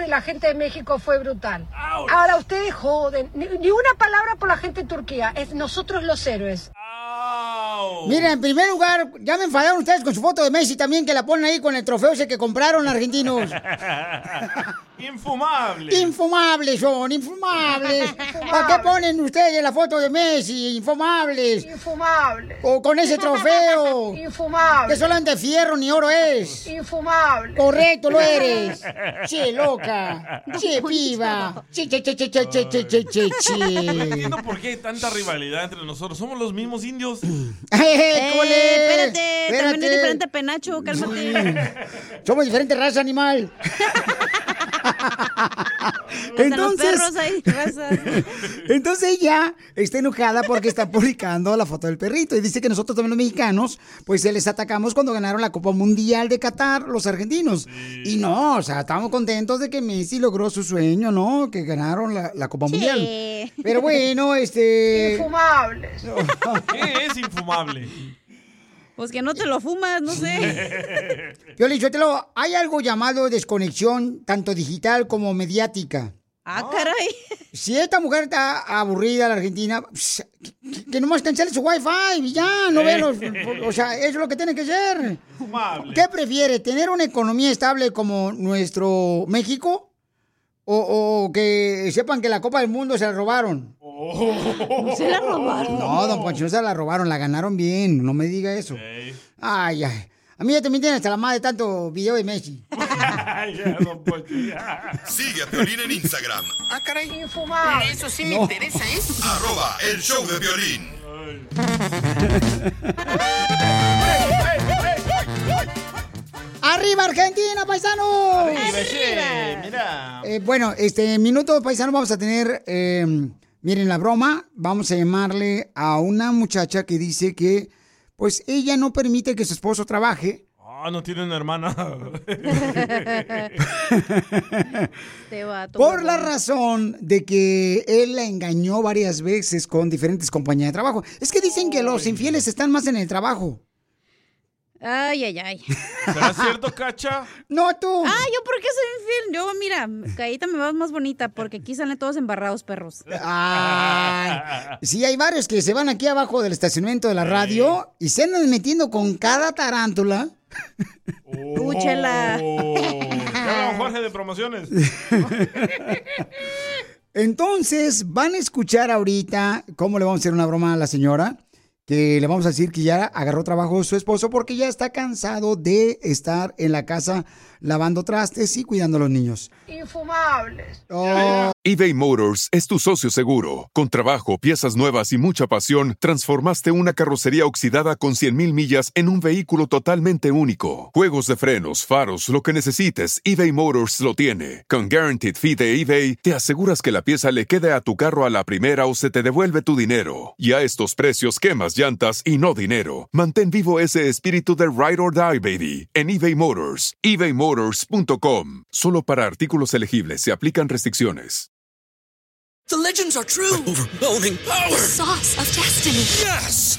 de la gente de México fue brutal. Ahora ustedes joden, ni, ni una palabra por la gente de Turquía, es nosotros los héroes. Mira, en primer lugar, ya me enfadaron ustedes con su foto de Messi también, que la ponen ahí con el trofeo ese que compraron argentinos. Infumable. Infumables son, infumables. ¿Para qué ponen ustedes la foto de Messi? Infumables. Infumables. O con ese trofeo. Infumables. Que solamente fierro ni oro es. Infumable. Correcto, lo eres. Che, loca. Che, piba. Che, che, che, che, che, che, che, che, che, No che. entiendo por qué hay tanta rivalidad entre nosotros. Somos los mismos indios. ¡Eh, cole! espérate, también Espérate. es diferente penacho, cálmate. Somos diferentes raza animal. Razas. Entonces ella está enojada porque está publicando la foto del perrito y dice que nosotros también los mexicanos, pues se les atacamos cuando ganaron la Copa Mundial de Qatar los argentinos. Y no, o sea, estamos contentos de que Messi logró su sueño, ¿no? Que ganaron la, la Copa Mundial. Pero bueno, este... Infumables. ¿Qué es infumable? Pues que no te lo fumas, no sé. Piolín, Sotelo, hay algo llamado desconexión, tanto digital como mediática. Ah, caray. Si esta mujer está aburrida, la Argentina, pues, que, que nomás cancele su wifi y ya, no ve los... O sea, eso es lo que tiene que ser. Infumable. ¿Qué prefiere, tener una economía estable como nuestro México? O, o que sepan que la Copa del Mundo se la robaron. ¿Se la robaron? No, don Poncho, no se la robaron, la ganaron bien, no me diga eso. Ay, ay. A mí ya también tiene hasta la madre de tanto video de Messi. Sigue a Piolín en Instagram. Ah, caray. Infumable. Eso sí me No. interesa, ¿eh? Arroba el show de violín. ¡Arriba Argentina, paisano! Mira. Eh, bueno, este minuto paisano vamos a tener, eh, miren la broma, vamos a llamarle a una muchacha que dice que, pues ella no permite que su esposo trabaje. Ah, no tiene una hermana. Te va a Por la razón de que él la engañó varias veces con diferentes compañías de trabajo. Es que dicen que los infieles están más en el trabajo. Ay, ay, ay. ¿Será cierto, Cacha? No, tú. Ah, ¿yo por qué soy infiel? Yo, mira, Caíta me vas más bonita porque aquí salen todos embarrados perros. Ay, sí, hay varios que se van aquí abajo del estacionamiento de la radio y se andan metiendo con cada tarántula. Escúchela. Ya vamos, Jorge de promociones. Entonces, van a escuchar ahorita cómo le vamos a hacer una broma a la señora. Que le vamos a decir que ya agarró trabajo su esposo porque ya está cansado de estar en la casa lavando trastes y cuidando a los niños. Infumables. eBay Motors es tu socio seguro. Con trabajo, piezas nuevas y mucha pasión, transformaste una carrocería oxidada con 100.000 millas en un vehículo totalmente único. Juegos de frenos, faros, lo que necesites, eBay Motors lo tiene. Con Guaranteed Fee de eBay, te aseguras que la pieza le quede a tu carro a la primera o se te devuelve tu dinero. Y a estos precios, quemas llantas y no dinero. Mantén vivo ese espíritu de Ride or Die, baby, en eBay Motors. ebaymotors.com. Solo para artículos elegibles se aplican restricciones. The legends are true. overwhelming power! The sauce of destiny. Yes!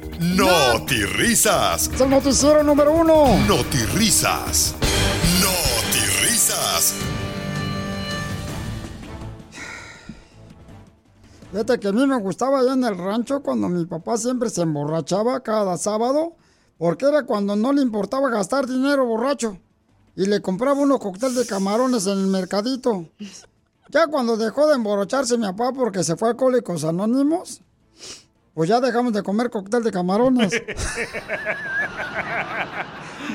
No Risas. Es el noticiero número uno. No Risas. No Risas. Fíjate que a mí me gustaba allá en el rancho cuando mi papá siempre se emborrachaba cada sábado, porque era cuando no le importaba gastar dinero borracho. Y le compraba unos cócteles de camarones en el mercadito. Ya cuando dejó de emborracharse mi papá porque se fue a Alcohólicos Anónimos, pues ya dejamos de comer cóctel de camarones.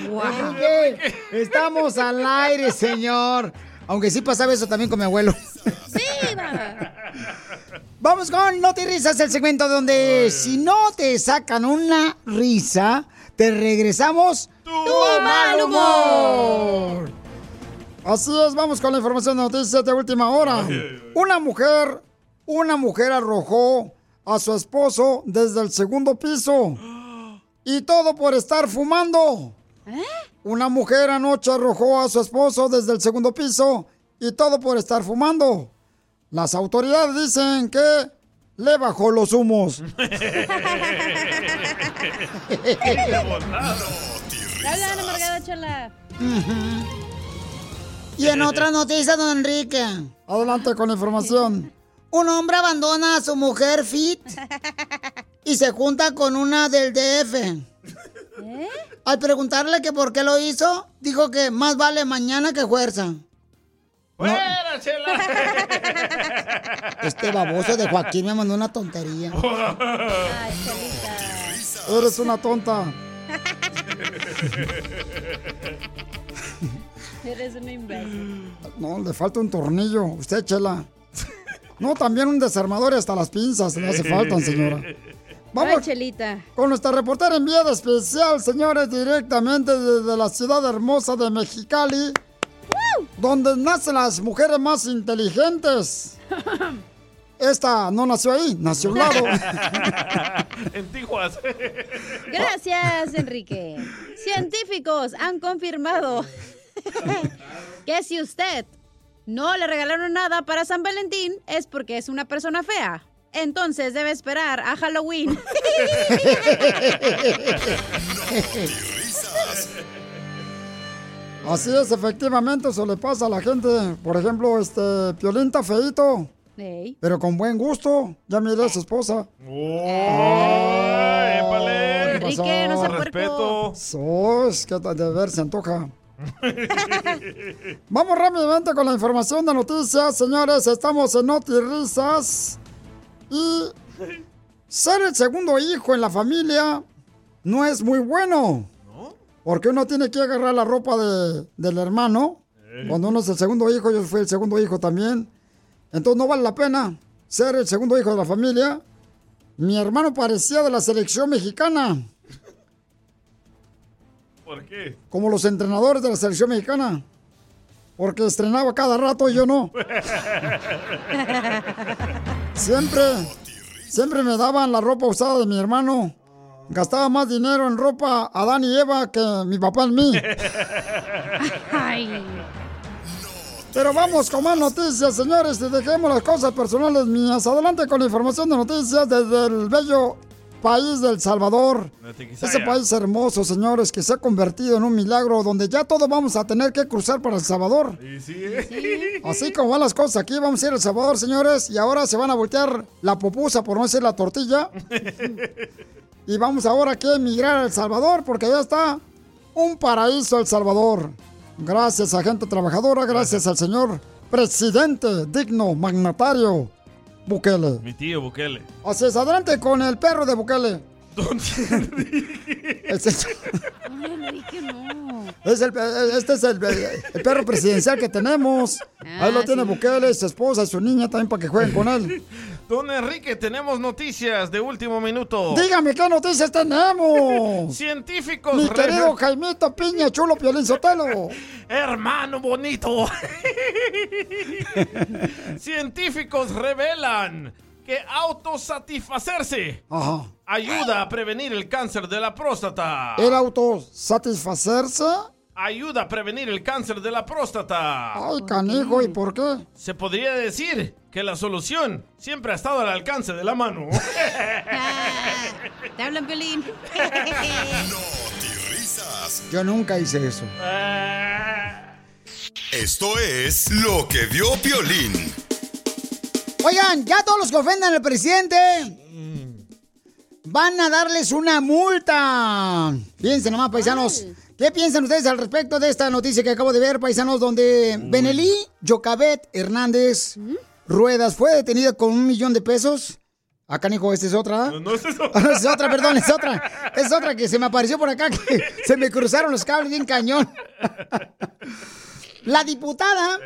Enrique, estamos al aire, señor. Aunque sí pasaba eso también con mi abuelo. Vamos con No te risas, el segmento donde si no te sacan una risa, te regresamos tu, mal humor. Así es, vamos con la información de noticias de última hora. Una mujer, una mujer arrojó a su esposo desde el segundo piso. Y todo por estar fumando. Una mujer anoche arrojó a su esposo desde el segundo piso y todo por estar fumando. Las autoridades dicen que le bajó los humos. Y en otra noticia, don Enrique. Adelante con la información. Un hombre abandona a su mujer fit y se junta con una del DF. Al preguntarle que por qué lo hizo, dijo que más vale mañana que fuerza. ¡Fuera, chela! Este baboso de Joaquín me mandó una tontería. Eres una tonta. Eres un imbécil. No, le falta un tornillo. Usted, chela. No, también un desarmador y hasta las pinzas le hace falta, señora. Vamos Ay, Chelita. con nuestra reportera enviada especial, señores, directamente desde la ciudad hermosa de Mexicali, donde nacen las mujeres más inteligentes. Esta no nació ahí, nació a un lado. en Tijuas. Gracias, Enrique. Científicos han confirmado que si usted no le regalaron nada para San Valentín es porque es una persona fea. Entonces debe esperar a Halloween. Así es, efectivamente, eso le pasa a la gente. Por ejemplo, este Piolín Ey. pero con buen gusto. Ya miré a su esposa. Enrique, no puerco. Respeto. Sos, que de ver se antoja. Vamos rápidamente con la información de noticias, señores. Estamos en Noti Risas. Y ser el segundo hijo en la familia no es muy bueno. Porque uno tiene que agarrar la ropa de- del hermano. Cuando uno es el segundo hijo, yo fui el segundo hijo también. Entonces no vale la pena ser el segundo hijo de la familia. Mi hermano parecía de la selección mexicana. ¿Por qué? Como los entrenadores de la selección mexicana. Porque estrenaba cada rato y yo no. Siempre, siempre me daban la ropa usada de mi hermano. Gastaba más dinero en ropa Adán y Eva que mi papá en mí. Pero vamos con más noticias, señores, y dejemos las cosas personales mías. Adelante con la información de noticias desde el bello país del Salvador. Ese país hermoso, señores, que se ha convertido en un milagro donde ya todos vamos a tener que cruzar para El Salvador. Sí, sí, ¿eh? Así como van las cosas, aquí vamos a ir a El Salvador, señores, y ahora se van a voltear la pupusa, por no decir la tortilla. Y vamos ahora a emigrar a El Salvador, porque ya está un paraíso El Salvador. Gracias a gente trabajadora, gracias al señor presidente digno, magnatario, Bukele. Mi tío Bukele. Así es, adelante con el perro de Bukele. Es el- es el- este es el, el perro presidencial que tenemos. Ahí lo Ah, tiene sí. Bukele, su esposa y su niña también para que jueguen con él. Don Enrique, tenemos noticias de último minuto. Dígame qué noticias tenemos. Científicos. Mi querido Jaimito Piña Chulo Piolín Sotelo. Hermano bonito. Científicos revelan que autosatisfacerse Ajá. ayuda a prevenir el cáncer de la próstata. ¿El autosatisfacerse? Ayuda a prevenir el cáncer de la próstata. Ay, canijo, ¿y por qué? Se podría decir que la solución siempre ha estado al alcance de la mano. Te hablan, Piolín. risas. Yo nunca hice eso. Esto es lo que vio Piolín. Oigan, ya todos los que ofendan al presidente van a darles una multa. Fíjense nomás, paisanos. ¿Qué piensan ustedes al respecto de esta noticia que acabo de ver, paisanos, donde Benelí Yocabet Hernández Ruedas fue detenida con un millón de pesos? Acá, Nico, esta es otra. No, no es eso. Ah, no, es otra, perdón, es otra. Es otra que se me apareció por acá, que se me cruzaron los cables bien cañón. La diputada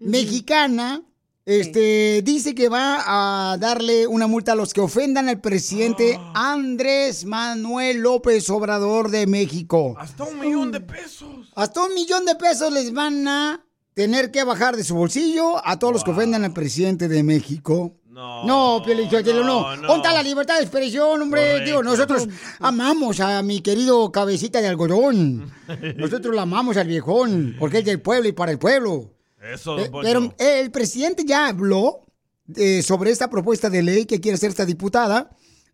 mexicana este, dice que va a darle una multa a los que ofendan al presidente Andrés Manuel López Obrador de México. Hasta un millón de pesos. Hasta un millón de pesos les van a tener que bajar de su bolsillo a todos los que ofendan al presidente de México. No. No, Piolín Sotelo, no. no, no. ¿Dónde está la libertad de expresión, hombre? Correcto. Digo, nosotros amamos a mi querido cabecita de algodón. Nosotros lo amamos al viejón, porque es del pueblo y para el pueblo. Eso, don Poncho. Pero el presidente ya habló eh, sobre esta propuesta de ley que quiere hacer esta diputada.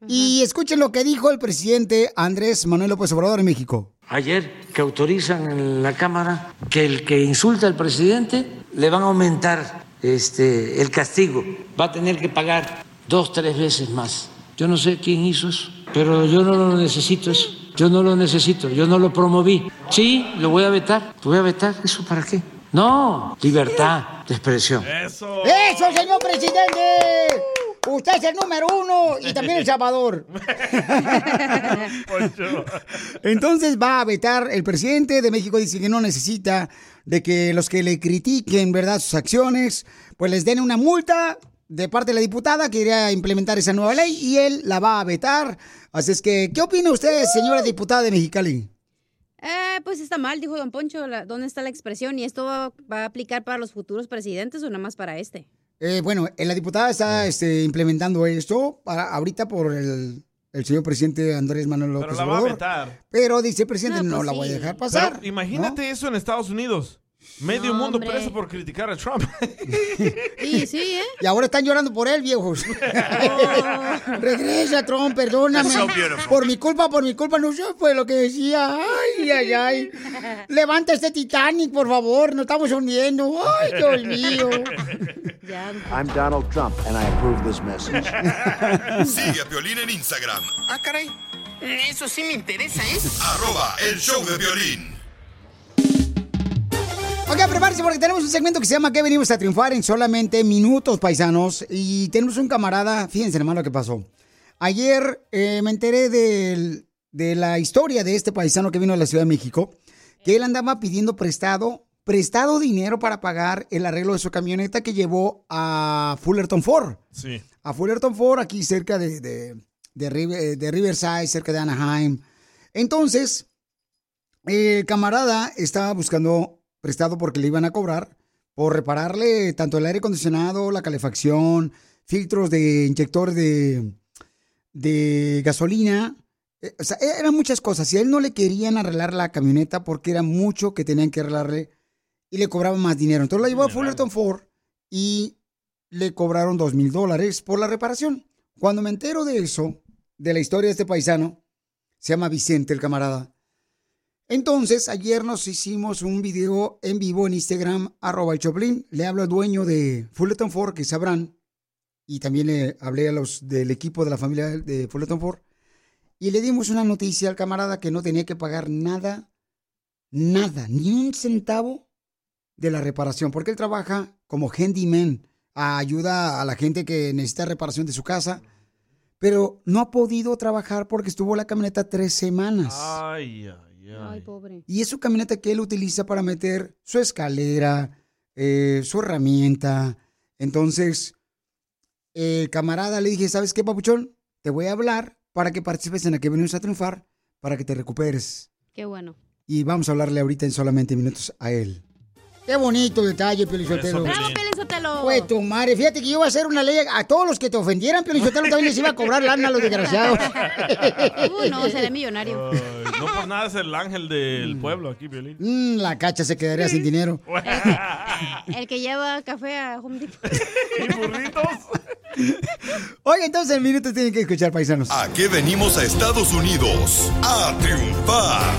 Y escuchen lo que dijo el presidente Andrés Manuel López Obrador en México. Ayer que autorizan en la Cámara que el que insulta al presidente le van a aumentar este, el castigo, va a tener que pagar dos, tres veces más. Yo no sé quién hizo eso, pero yo no lo necesito eso. Yo no lo necesito, yo no lo promoví. Sí, lo voy a vetar, lo voy a vetar. ¿Eso para qué? No, libertad de expresión. Eso. ¡Eso, señor presidente! Usted es el número uno y también el Salvador. Entonces va a vetar, el presidente de México dice que no necesita de que los que le critiquen, ¿verdad?, sus acciones, pues les den una multa de parte de la diputada que iría a implementar esa nueva ley y él la va a vetar. Así es que, ¿qué opina usted, señora diputada de Mexicali? Eh, pues está mal, dijo Don Poncho. la- ¿Dónde está la expresión? ¿Y esto va, va a aplicar para los futuros presidentes o nada más para este? Eh, bueno, eh, la diputada está este, implementando esto para ahorita por el, el señor presidente Andrés Manuel López Pero la va a vetar. Pero dice el presidente, No, no, pues la voy a dejar pasar. Pero imagínate eso en Estados Unidos. Medio No, mundo hombre. preso por criticar a Trump. Sí, sí, ¿eh? Y ahora están llorando por él, viejos. Regresa, Trump, perdóname. So por mi culpa, por mi culpa, no sé, fue lo que decía. Ay, ay, ay. Levanta este Titanic, por favor, nos estamos hundiendo. Ay, Dios mío. I'm Donald Trump, and I approve this message. Sigue a Piolín en Instagram, Ah, caray. Eso sí me interesa, ¿eh? arroba el show de violín. Ok, prepárense porque tenemos un segmento que se llama ¿Qué venimos a triunfar en solamente minutos, paisanos? Y tenemos un camarada, fíjense nomás lo que pasó. Ayer eh, me enteré del- de la historia de este paisano que vino a la Ciudad de México, que él andaba pidiendo prestado, prestado dinero para pagar el arreglo de su camioneta que llevó a Fullerton Ford. Sí. A Fullerton Ford, aquí cerca de, de, de River- de Riverside, cerca de Anaheim. Entonces, El camarada estaba buscando prestado porque le iban a cobrar por repararle tanto el aire acondicionado, la calefacción, filtros de inyectores de, de gasolina. Eh, O sea, e- eran muchas cosas. Y a él no le querían arreglar la camioneta porque era mucho que tenían que arreglarle y le cobraban más dinero. Entonces la llevó a Fullerton Ford y le cobraron dos mil dólares por la reparación. Cuando me entero de eso, de la historia de este paisano, se llama Vicente el camarada. Entonces, ayer nos hicimos un video en vivo en Instagram, arroba el Choplin. Le hablo al dueño de Fullerton Ford, que sabrán, y también le hablé a los del equipo de la familia de Fullerton Ford. Y le dimos una noticia al camarada que no tenía que pagar nada, nada, ni un centavo de la reparación, porque él trabaja como handyman, ayuda a la gente que necesita reparación de su casa, pero no ha podido trabajar porque estuvo la camioneta tres semanas. Ay, ay, Ay, pobre. Y es su camioneta que él utiliza para meter su escalera, eh, su herramienta. Entonces, el camarada le dije, ¿sabes qué, papuchón? Te voy a hablar para que participes en la que venimos a triunfar, para que te recuperes. Qué bueno. Y vamos a hablarle ahorita en solamente minutos a él. Qué bonito detalle, Pelizotelo. ¡Bravo, Pelizotelo! Pues tu madre, fíjate que yo iba a hacer una ley a todos los que te ofendieran, Pelizotelo también les iba a cobrar lana a los desgraciados. Uh, no, seré millonario. No por nada es el ángel del pueblo aquí, Violín. Mm, la cacha se quedaría sin dinero. El que lleva café a Home Depot. Oye, entonces en minutos tienen que escuchar, paisanos. ¿A qué venimos a Estados Unidos? A triunfar.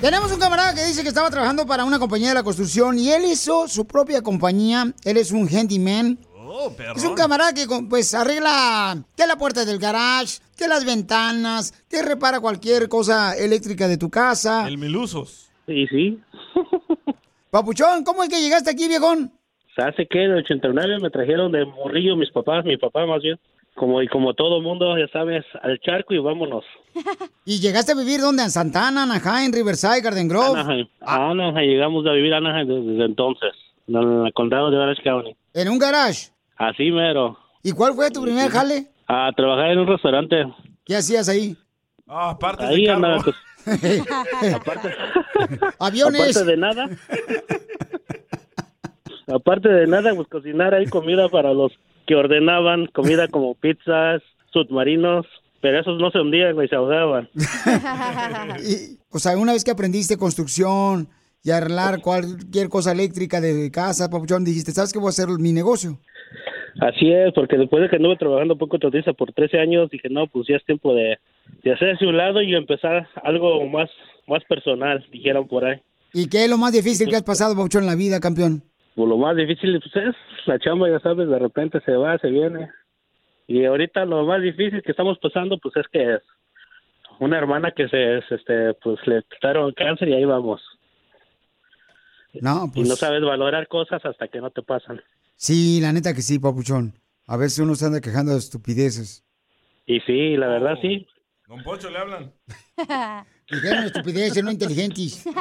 Tenemos un camarada que dice que estaba trabajando para una compañía de la construcción y él hizo su propia compañía. Él es un handyman. Oh. Es un camarada que pues arregla que la puerta del garage, que las ventanas, que repara cualquier cosa eléctrica de tu casa. El Milusos. Sí, sí. Papuchón, ¿cómo es que llegaste aquí, viejón? Hace que en el 89 me trajeron de morrillo mis papás, mi papá más bien. Como, y como todo mundo, ya sabes, al charco y vámonos. ¿Y llegaste a vivir dónde? ¿En Santana, Anaheim, Riverside, Garden Grove? Anaheim. A Anaheim, llegamos a vivir a Anaheim desde, desde entonces, en el condado de Orange County. ¿En un garage? Así mero. ¿Y cuál fue tu primer jale? A trabajar en un restaurante. ¿Qué hacías ahí? Ah, aparte Ahí de andaba, pues, Aviones. aparte de nada. aparte de nada, pues cocinar ahí comida para los que ordenaban, comida como pizzas, submarinos, pero esos no se hundían y se ahogaban. Y, o sea, una vez que aprendiste construcción y arreglar cualquier cosa eléctrica de casa, papuchón, dijiste, ¿sabes qué voy a hacer mi negocio? Así es, porque después de que anduve trabajando poco Totiza por 13 años, dije, no, pues ya es tiempo de, de hacerse un lado y empezar algo más, más personal, dijeron por ahí. ¿Y qué es lo más difícil que has pasado, papuchón, en la vida, campeón? Pues lo más difícil pues, es la chamba, ya sabes, de repente se va, se viene. Y ahorita lo más difícil que estamos pasando, pues es que es una hermana que se, se, este, pues le quitaron cáncer y ahí vamos. No, Y pues no sabes valorar cosas hasta que no te pasan. sí, la neta que sí, papuchón. A veces uno se anda quejando de estupideces. Y sí, la verdad sí. Don Pocho le hablan. Dijeron estupideces, no inteligentes.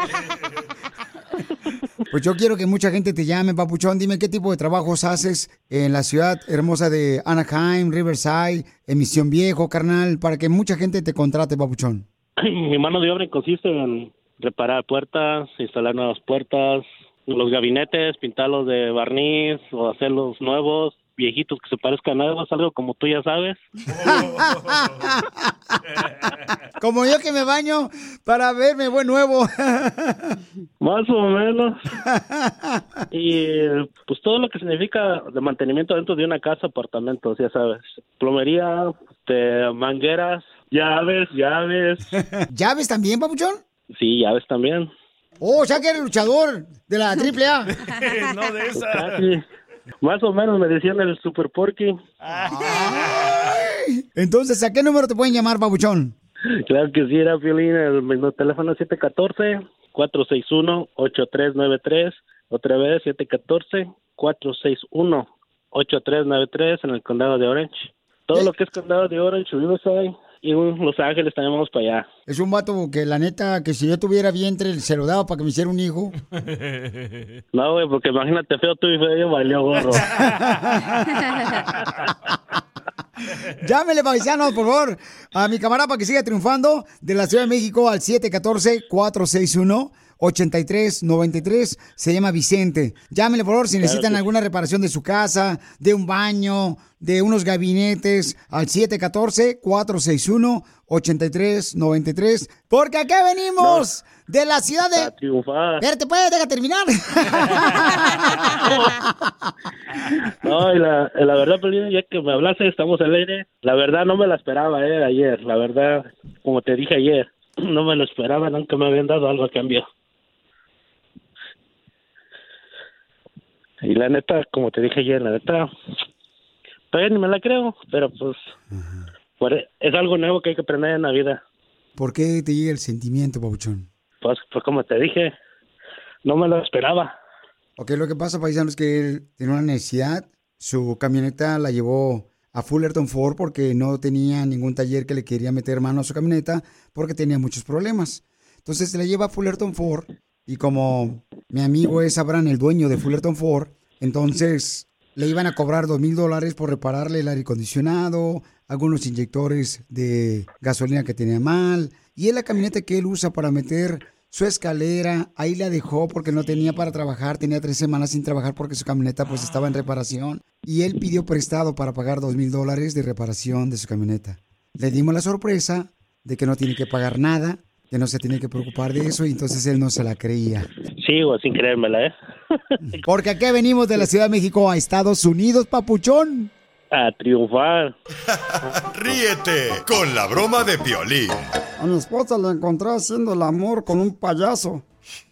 Pues yo quiero que mucha gente te llame, papuchón. Dime qué tipo de trabajos haces en la ciudad hermosa de Anaheim, Riverside, en Misión Viejo, carnal, para que mucha gente te contrate, papuchón. Mi mano de obra consiste en reparar puertas, instalar nuevas puertas, los gabinetes, pintarlos de barniz o hacerlos nuevos, viejitos que se parezcan a nuevos, algo como tú ya sabes. Como yo que me baño para verme buen nuevo. Más o menos. Y pues todo lo que significa de mantenimiento dentro de una casa, apartamentos, ya sabes. Plomería, este, mangueras, llaves, llaves. ¿Llaves también, papuchón? Sí, llaves también. Oh, o sea que eres luchador de la triple A. no de esa. Casi. Más o menos me decían el Super Porky. Entonces, ¿a qué número te pueden llamar, papuchón? Claro que sí, era Violín. El, mi teléfono es 714-461-8393. Otra vez, 714-461-8393 en el condado de Orange. Todo lo que es condado de Orange, Riverside y un Los Ángeles también vamos para allá. Es un vato que la neta, que si yo tuviera vientre, se lo daba para que me hiciera un hijo. No, güey, porque imagínate feo tú y feo, valió gorro. Llámele, paisanos, por favor, a mi camarada para que siga triunfando de la Ciudad de México al 714-461-8393. Se llama Vicente. Llámele, por favor, si Claro necesitan que alguna reparación de su casa, de un baño, de unos gabinetes, al 714-461-8393. Porque acá venimos de la ciudad de... A triunfar. Espérate, pues, deja terminar. No, y la, la verdad, Pelín, ya que me hablaste, estamos al aire. La verdad, no me la esperaba, eh, ayer. La verdad, como te dije ayer, no me lo esperaba, nunca me habían dado algo a cambio. Y la neta, como te dije ayer, la neta, todavía ni me la creo, pero pues, por- es algo nuevo que hay que aprender en la vida. ¿Por qué te llega el sentimiento, Pabuchón? Pues, pues como te dije, no me lo esperaba. Ok, lo que pasa, paisano, es que él tiene una necesidad. Su camioneta la llevó a Fullerton Ford porque no tenía ningún taller que le quería meter mano a su camioneta porque tenía muchos problemas. Entonces se la lleva a Fullerton Ford y como mi amigo es Abraham, el dueño de Fullerton Ford, entonces le iban a cobrar dos mil dólares por repararle el aire acondicionado, algunos inyectores de gasolina que tenía mal. Y es la camioneta que él usa para meter su escalera. Ahí la dejó porque no tenía para trabajar. Tenía tres semanas sin trabajar porque su camioneta pues estaba en reparación. Y él pidió prestado para pagar dos mil dólares de reparación de su camioneta. Le dimos la sorpresa de que no tiene que pagar nada, que no se tiene que preocupar de eso y entonces él no se la creía. Sigo sin creérmela, ¿eh? Porque aquí venimos de la Ciudad de México a Estados Unidos, papuchón. A triunfar. Ríete con la broma de Piolín. A mi esposa la encontré haciendo el amor con un payaso.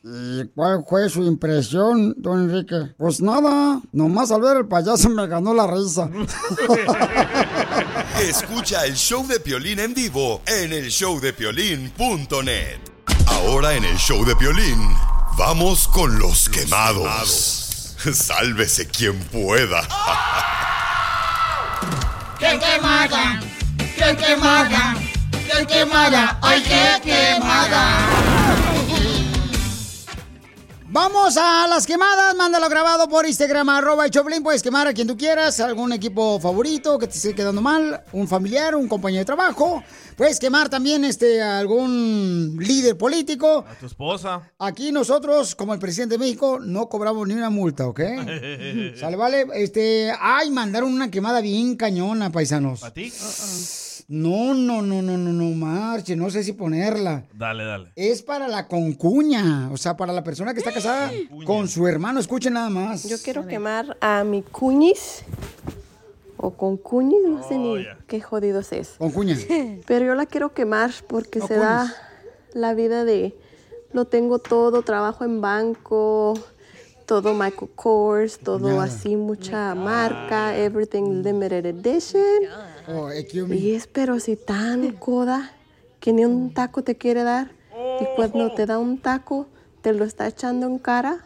¿Y cuál fue su impresión, don Enrique? Pues nada, nomás al ver el payaso me ganó la risa. Escucha el show de Piolín en vivo en el showdepiolín.net. Ahora en el show de Piolín, vamos con los quemados. Sálvese quien pueda. ¡Qué quemada! ¡Qué quemada! ¡Qué quemada! ¡Ay, qué quemada! Vamos a las quemadas, mándalo grabado por Instagram, arroba el Choplin, puedes quemar a quien tú quieras, algún equipo favorito que te esté quedando mal, un familiar, un compañero de trabajo, puedes quemar también este, a algún líder político. A tu esposa. Aquí nosotros, como el presidente de México, no cobramos ni una multa, ¿ok? Sale, vale, este, ay, mandaron una quemada bien cañona, paisanos. ¿A ti? No, no, no, no, no, no, marche, no sé si ponerla. Dale, dale. Es para la concuña, o sea, para la persona que está casada con su hermano. Escuchen nada más. Yo quiero quemar a mi cuñis. O con cuñis, no sé ni qué jodidos es. Con cuña. Pero yo la quiero quemar porque se da la vida de lo tengo todo, trabajo en banco, todo Michael Kors, todo así, mucha marca, everything limited edition. Oh. Y es pero si tan coda que ni un taco te quiere dar y cuando te da un taco te lo está echando en cara.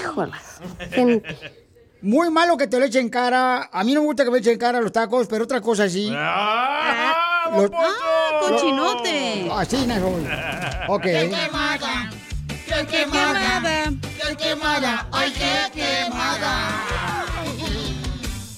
Híjolas, gente. Muy malo que te lo echen en cara. A mí no me gusta que me echen en cara los tacos, pero otra cosa sí. Los- Ah, cochinote. Así no soy. Ok. ¡Qué quemada! ¡Qué quemada! ¡Qué quemada! ¡Ay, qué quemada!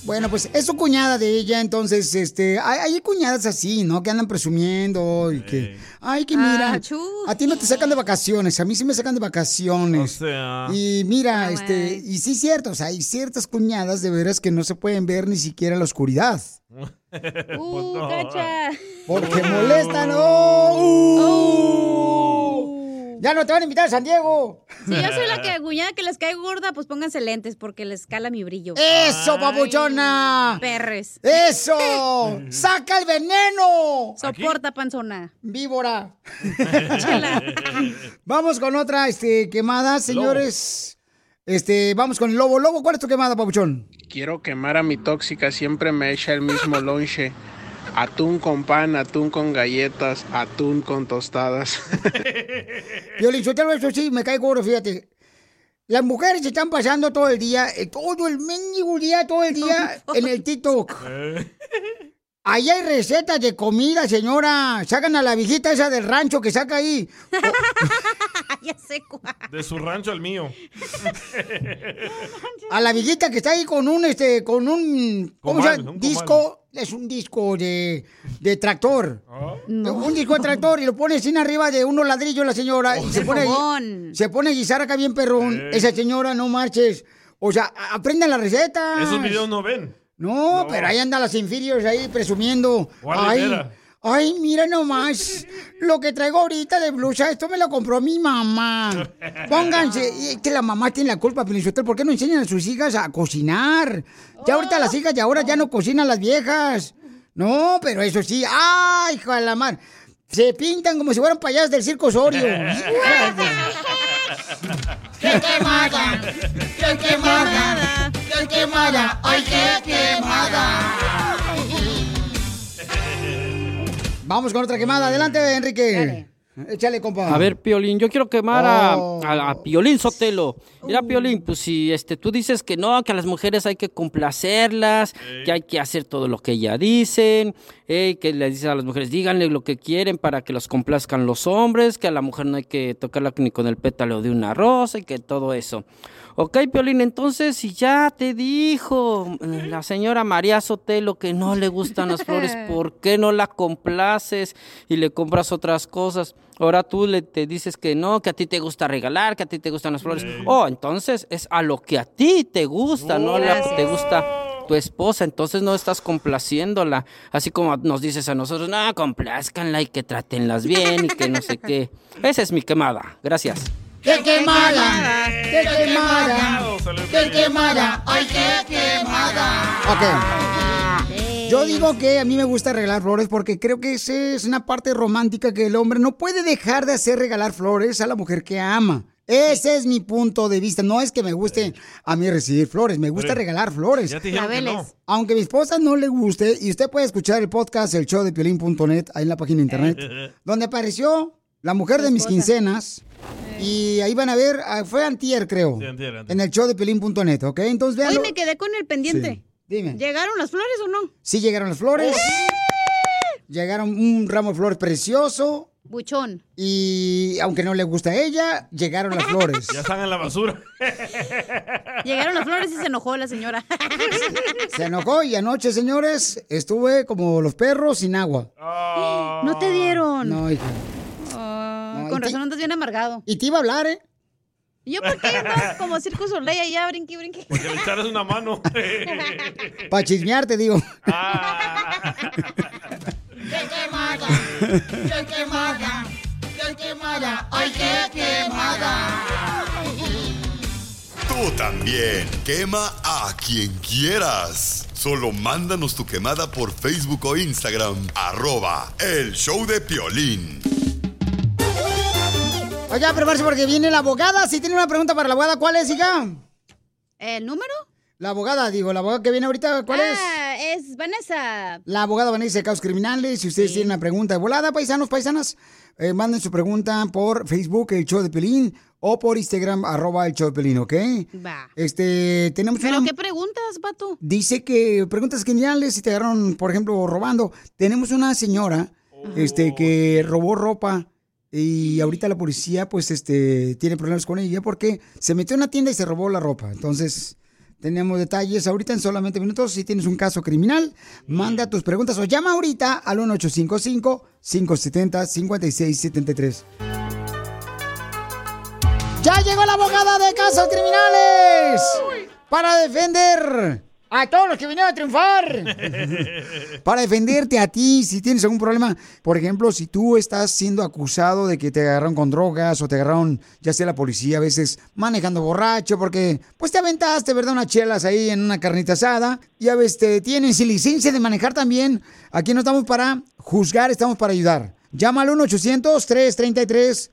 Bueno, pues es su cuñada de ella, entonces, este, hay, hay cuñadas así, ¿no? Que andan presumiendo y que, ay, que mira, Ah, a ti no te sacan de vacaciones, a mí sí me sacan de vacaciones. O sea. Y mira, este, y sí es cierto, o sea, hay ciertas cuñadas de veras que no se pueden ver ni siquiera en la oscuridad. Uh, cacha. Porque molestan, ¡oh! Ya no te van a invitar a San Diego. Si yo soy la que cuñada que les cae gorda, pues pónganse lentes porque les cala mi brillo. ¡Eso, papuchona! Perres. ¡Eso! ¡Saca el veneno! Soporta, panzona. Víbora. Chela. Vamos con otra este, quemada, señores. Este, vamos con el lobo. Lobo, ¿cuál es tu quemada, papuchón? Quiero quemar a mi tóxica, siempre me echa el mismo lonche. Atún con pan, atún con galletas, atún con tostadas. Violín, suéltalo, eso sí, me cae gordo, fíjate. Las mujeres se están pasando todo el día, eh, todo el mendigo día, todo el día en el TikTok. Ahí hay recetas de comida, señora. Sacan a la viejita esa del rancho que saca ahí. ya sé cuál. De su rancho al mío. A la viejita que está ahí con un, este, con un, ¿cómo se llama? un Disco, es un disco de, de tractor. Un disco de tractor y lo pone sin arriba de unos ladrillos la señora y se pone, se pone a guisar acá bien perrón. Esa señora, no marches. O sea, aprendan la receta. Esos videos no ven. No, pero ahí andan las inferiores ahí presumiendo. Ay, ay, mira nomás lo que traigo ahorita de blusa. Esto me lo compró mi mamá. Pónganse. Y es que la mamá tiene la culpa, Pelizotel. ¿Por qué no enseñan a sus hijas a cocinar? Ya ahorita las hijas de ahora ya no cocinan las viejas. No, pero eso sí. ¡Ay, hijo de la mar! Se pintan como si fueran payasos del circo Osorio. ¡Qué quemada! ¡Qué quemada! ¡Qué quemada! ¡Ay, qué quemada! Vamos con otra quemada. Adelante, Enrique. Échale, compa. A ver, Piolín, yo quiero quemar a- Oh. a, a Piolín Sotelo. Mira, Piolín, pues si este, tú dices que no, que a las mujeres hay que complacerlas, que hay que hacer todo lo que ellas dicen, eh, que le dices a las mujeres, díganle lo que quieren para que los complazcan los hombres, que a la mujer no hay que tocarla ni con el pétalo de una rosa y que todo eso. Ok, Piolín, entonces si ya te dijo eh, la señora María Sotelo que no le gustan las flores, ¿por qué no la complaces y le compras otras cosas? Ahora tú le te dices que no, que a ti te gusta regalar, que a ti te gustan las flores. Oh, entonces es a lo que a ti te gusta, no a lo que te gusta tu esposa, entonces no estás complaciéndola, así como nos dices a nosotros, no, complázcanla y que tratenlas bien y que no sé qué. Esa es mi quemada. Gracias. ¡Qué quemada! ¡Qué quemada! ¡Qué quemada! ¡Ay, qué quemada! Ok. Yo digo que a mí me gusta regalar flores porque creo que esa es una parte romántica que el hombre no puede dejar de hacer regalar flores a la mujer que ama. Ese es mi punto de vista. No es que me guste a mí recibir flores, me gusta regalar flores. ya te dijeron que no. Aunque a mi esposa no le guste, y usted puede escuchar el podcast, el show de piolín.net, ahí en la página de internet, donde apareció la mujer de mis quincenas. Y ahí van a ver, ah, fue antier, creo. Sí, antier, antier. En el show de piolín.net, ¿ok? Entonces Hoy vean. me quedé con el pendiente. Sí. Dime. ¿Llegaron las flores o no? Sí llegaron las flores. Llegaron un ramo de flores precioso. Buchón. Y aunque no le gusta a ella, llegaron las flores. Ya están en la basura. Llegaron las flores y se enojó la señora. Se enojó y anoche, señores, estuve como los perros sin agua. No te dieron. No, hija. Ah, No, con razón andas bien amargado. Y te iba a hablar, ¿eh? ¿Y yo por qué? no? Como Circo Soleil allá, brinqui, brinqui. Porque le echaras una mano. Para chismearte, digo. ¡Qué quemada! ¡Qué quemada! ¡Qué quemada! ¡Ay, qué quemada! Tú también. Quema a quien quieras. Solo mándanos tu quemada por Facebook o Instagram. Arroba el show de Piolín. Oiga, prepárese porque viene la abogada. Si tiene una pregunta para la abogada, ¿cuál es, hija? ¿El número? La abogada, digo, la abogada que viene ahorita, ¿cuál es? Ah, es Vanessa. La abogada Vanessa de Casos Criminales. Si ustedes tienen una pregunta de volada, paisanos, paisanas, eh, manden su pregunta por Facebook, el show de Pelín, o por Instagram, arroba el show de Pelín, ¿ok? Va. Este, tenemos ¿Pero una... qué preguntas, vato? Dice que preguntas geniales si te agarraron, por ejemplo, robando. Tenemos una señora, este, que robó ropa y ahorita la policía, pues, este, tiene problemas con ella porque se metió en una tienda y se robó la ropa. Entonces, tenemos detalles ahorita en solamente minutos. Si tienes un caso criminal, manda tus preguntas o llama ahorita al 1855-570-5673. ¡Ya llegó la abogada de casos criminales! Para defender a todos los que vinieron a triunfar. Para defenderte a ti, si tienes algún problema. Por ejemplo, si tú estás siendo acusado de que te agarraron con drogas o te agarraron, ya sea la policía, a veces manejando borracho, porque pues te aventaste, ¿verdad? Unas chelas ahí en una carnita asada. Y a veces te tienen sin licencia de manejar también. Aquí no estamos para juzgar, estamos para ayudar. Llama al 1-800-333.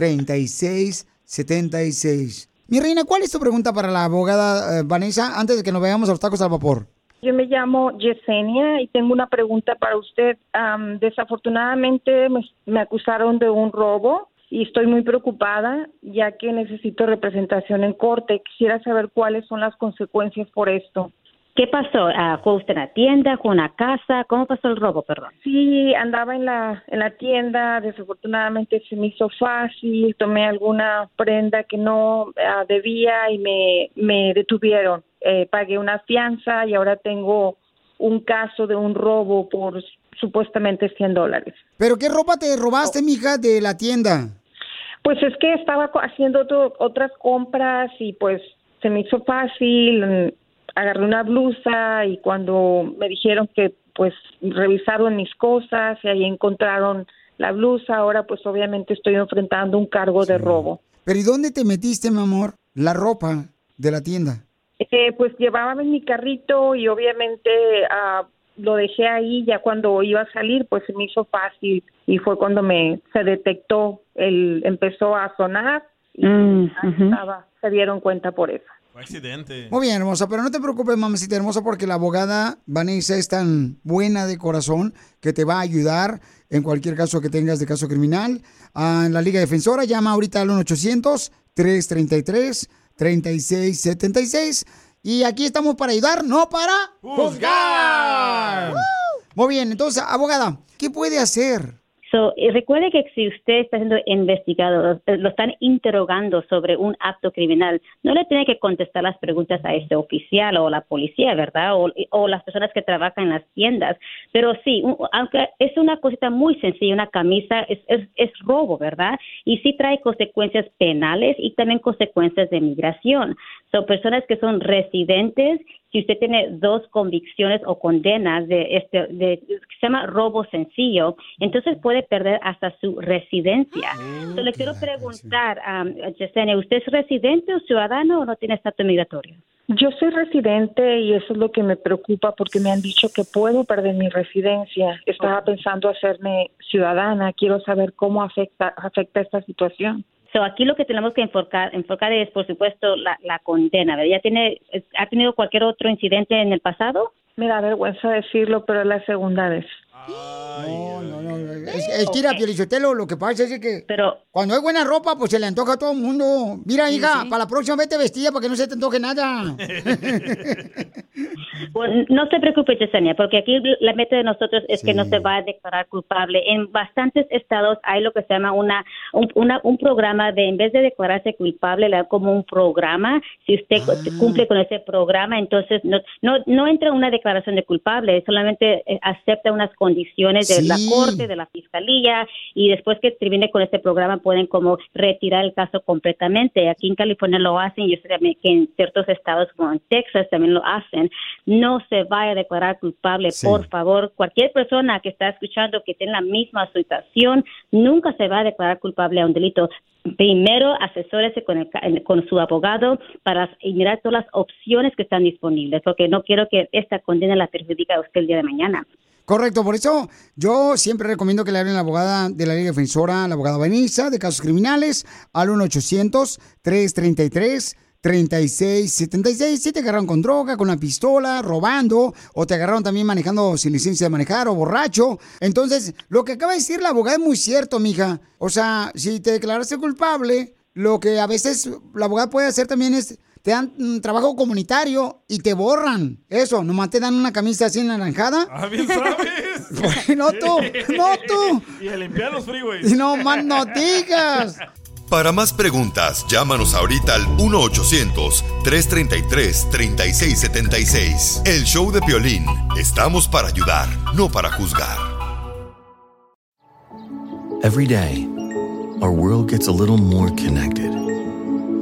3676 1-800-333-3676. Mi reina, ¿cuál es tu pregunta para la abogada eh, Vanessa antes de que nos veamos a los tacos al vapor? Yo me llamo Yesenia y tengo una pregunta para usted. Am, desafortunadamente me, me acusaron de un robo y estoy muy preocupada ya que necesito representación en corte. Quisiera saber cuáles son las consecuencias por esto. ¿Qué pasó? Ah, ¿Fue usted en la tienda? ¿Fue en una casa? ¿Cómo pasó el robo, perdón? Sí, andaba en la, en la tienda, desafortunadamente se me hizo fácil, tomé alguna prenda que no ah, debía y me, me detuvieron. Eh, pagué una fianza y ahora tengo un caso de un robo por supuestamente 100 dólares. ¿Pero qué ropa te robaste, mija, de la tienda? Pues es que estaba co- haciendo otro- otras compras y pues se me hizo fácil, agarré una blusa y cuando me dijeron que pues revisaron mis cosas y ahí encontraron la blusa, ahora pues obviamente estoy enfrentando un cargo de robo. ¿Pero y dónde te metiste, mi amor? La ropa de la tienda. Eh, pues llevaba en mi carrito y obviamente ah, lo dejé ahí ya cuando iba a salir pues se me hizo fácil y fue cuando me se detectó el empezó a sonar y Mm, ahí estaba, se dieron cuenta por eso. Fue accidente. Muy bien, hermosa, pero no te preocupes, mamacita hermosa, porque la abogada Vanessa es tan buena de corazón que te va a ayudar en cualquier caso que tengas de caso criminal. Ah, en la Liga Defensora, llama ahorita al 1-800-333-3676. Y aquí estamos para ayudar, no para juzgar. Muy bien, entonces, abogada, ¿qué puede hacer? So, eh, recuerde que si usted está siendo investigado, eh, lo están interrogando sobre un acto criminal, no le tiene que contestar las preguntas a este oficial o la policía, ¿verdad? O, las personas que trabajan en las tiendas. Pero sí, un- aunque es una cosita muy sencilla, una camisa es, es, es robo, ¿verdad? Y sí trae consecuencias penales y también consecuencias de migración. Son personas que son residentes si usted tiene dos convicciones o condenas de este de que se llama robo sencillo, entonces puede perder hasta su residencia. So, le quiero preguntar, um, Yesenia, ¿usted es residente o ciudadano o no tiene estatus migratorio? Yo soy residente y eso es lo que me preocupa porque me han dicho que puedo perder mi residencia. Estaba pensando hacerme ciudadana. Quiero saber cómo afecta afecta esta situación. So, aquí lo que tenemos que enfocar, enfocar es, por supuesto, la, la condena. ¿verdad? ¿Ya tiene, ¿Ha tenido cualquier otro incidente en el pasado? Me da vergüenza decirlo, pero es la segunda vez. No, no, no. Es, es que, Piolichotelo, lo que pasa es que cuando hay buena ropa, pues se le antoja a todo el mundo. Mira, hija, para la próxima vete vestida para que no se te antoje nada. Bueno, no se preocupe, Yesenia, porque aquí la meta de nosotros es que no se va a declarar culpable. En bastantes estados hay lo que se llama una un, una- un programa de, en vez de declararse culpable, le da como un programa. Si usted Ah. cumple con ese programa, entonces no, no, no entra en una declaración de culpable, solamente eh, acepta unas condiciones de la corte, de la fiscalía, y después que termine con este programa pueden como retirar el caso completamente. Aquí en California lo hacen, y yo sé también que en ciertos estados como en Texas también lo hacen. No se vaya a declarar culpable, Sí. por favor. Cualquier persona que está escuchando que tiene la misma situación, nunca se va a declarar culpable a un delito. Primero, asesórese con, el con su abogado para mirar todas las opciones que están disponibles, porque no quiero que esta condena la perjudique a usted el día de mañana. Correcto, por eso yo siempre recomiendo que le hablen a la abogada de la Liga Defensora, la abogada Vanessa, de casos criminales, al 1-800-333-3676. Si te agarraron con droga, con una pistola, robando, o te agarraron también manejando sin licencia de manejar o borracho. Entonces, lo que acaba de decir la abogada es muy cierto, mija. O sea, si te declaraste culpable, lo que a veces la abogada puede hacer también es te dan un trabajo comunitario y te borran. Eso, nomás te dan una camisa así naranjada. Ah, bien sabes. no tú, no tú. Y a limpiar los freeways. Y no más no digas. Para más preguntas, llámanos ahorita al 1-800-333-3676. El show de Piolín. Estamos para ayudar, no para juzgar. Every day, our world gets a little more connected,